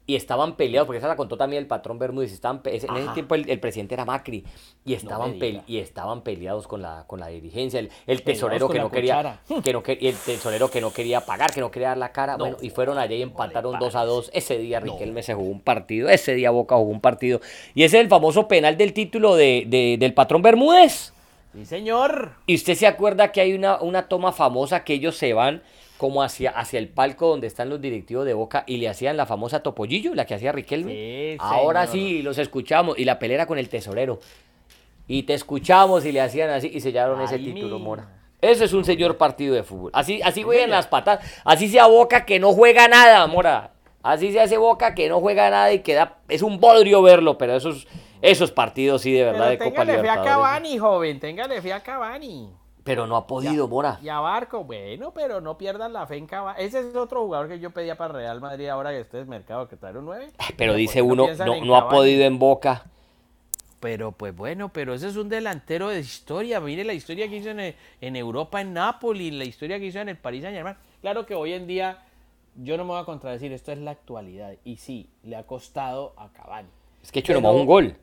y estaban peleados, porque esa la contó también el patrón Bermúdez, estaban, en ese tiempo el, presidente era Macri, y estaban, y estaban peleados con la, con la dirigencia, el, tesorero que no quería, que no el tesorero que no quería pagar, que no quería dar la cara, bueno, y fueron allá y empataron 2 a 2, ese día Riquelme se jugó un partido, ese día Boca jugó un partido, y ese es el famoso penal del título de, del patrón Bermúdez. Sí, señor. Y usted se acuerda que hay una, una toma famosa que ellos se van como hacia, hacia el palco donde están los directivos de Boca y le hacían la famosa topollillo, la que hacía Riquelme. Ahora sí, los escuchamos. Y la pelera con el tesorero. Y te escuchamos y le hacían así y sellaron ese título, Mora. Ese es un señor partido de fútbol. Así, así juegan las patas. Así sea Boca que no juega nada, Mora. Así se hace Boca que no juega nada y queda. Es un bodrio verlo, pero esos, esos partidos sí de verdad de Copa Libertadores. Téngale fe a Cavani, joven. Téngale fe a Cavani. Pero no ha podido, Mora. Y a Barco, bueno, pero no pierdan la fe en Cavani. Ese es otro jugador que yo pedía para Real Madrid ahora que este es mercado que trae un 9. Pero dice uno, no, ha podido en Boca. Pero pues bueno, pero ese es un delantero de historia. Mire la historia que hizo en, en Europa, en Nápoles, la historia que hizo en el París Saint Germain. Claro que hoy en día, yo no me voy a contradecir, esto es la actualidad. Y sí, le ha costado a Cavani. Es que nomás un gol.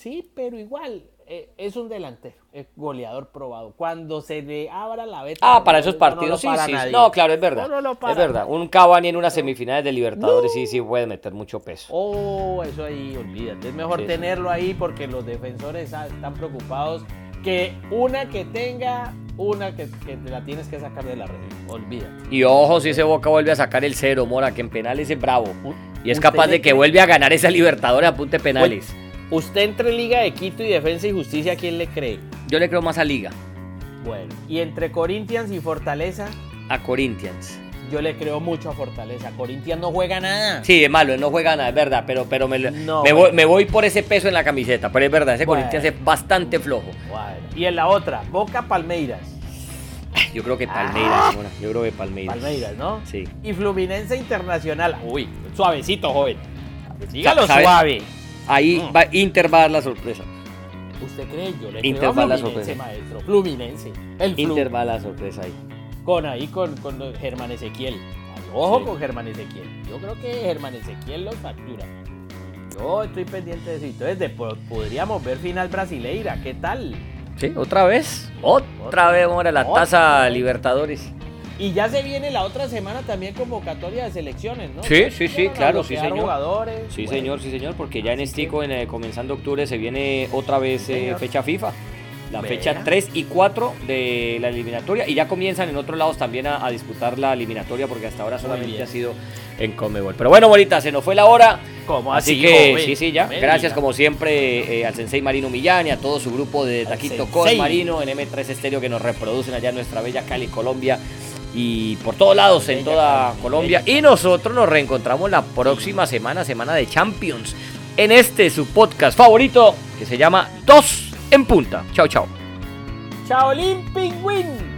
Sí, pero igual, eh, es un delantero, es goleador probado. Cuando se le abra la beta. Ah, para esos partidos, sí, sí. No, claro, es verdad. es verdad. Un Cavani en unas semifinales de Libertadores sí, sí puede meter mucho peso. Oh, eso ahí, olvídate. Es mejor tenerlo ahí porque los defensores están preocupados que una que tenga, una que, que te la tienes que sacar de la red. Olvídate. Y ojo, si ese Boca vuelve a sacar el cero, Mora, que en penales es bravo. Y es capaz de que vuelve a ganar esa Libertadores a punte penales. Usted entre Liga de Quito y Defensa y Justicia, ¿a quién le cree? Yo le creo más a Liga. Bueno, ¿y entre Corinthians y Fortaleza? A Corinthians. Yo le creo mucho a Fortaleza. Corinthians no juega nada. Sí, es malo, no juega nada, es verdad, pero, pero me, me, voy, por ese peso en la camiseta. Pero es verdad, ese Corinthians es bastante flojo. Y en la otra, Boca Palmeiras. Yo creo que Palmeiras, ah. yo creo que Palmeiras. Palmeiras, ¿no? Sí. Y Fluminense Internacional. Uy, suavecito, joven. Dígalo suave. Ahí va, Inter va a dar la sorpresa. ¿Usted cree? Yo le Inter creo va a la sorpresa. maestro. Fluminense. El Inter va a la sorpresa ahí. Con ahí, con, con Germán Ezequiel. ojo con Germán Ezequiel. Yo creo que Germán Ezequiel lo factura. Yo estoy pendiente de eso. Entonces, podríamos ver final brasileira. ¿Qué tal? Sí, otra vez. Otra, vez, vamos a la taza Libertadores. Y ya se viene la otra semana también convocatoria de selecciones, ¿no? Sí, sí, sí, claro, sí, señor. Jugadores, sí, señor, sí, señor, porque ya en Estico, en, eh, comenzando octubre, se viene otra vez eh, fecha FIFA. La fecha 3 y 4 de la eliminatoria. Y ya comienzan en otros lados también a, disputar la eliminatoria, porque hasta ahora solamente ha sido en Comebol. Pero bueno, bonita, se nos fue la hora. ¿Cómo así? que, sí, sí, ya. Gracias, como siempre, eh, al Sensei Marino Millán y a todo su grupo de Taquito Con Marino en M3 Estéreo que nos reproducen allá en nuestra bella Cali, Colombia y por todos lados en toda Colombia. Y nosotros nos reencontramos la próxima semana, semana de Champions, en este su podcast favorito que se llama Dos en Punta. Chao, chao. Chao, Pingüín.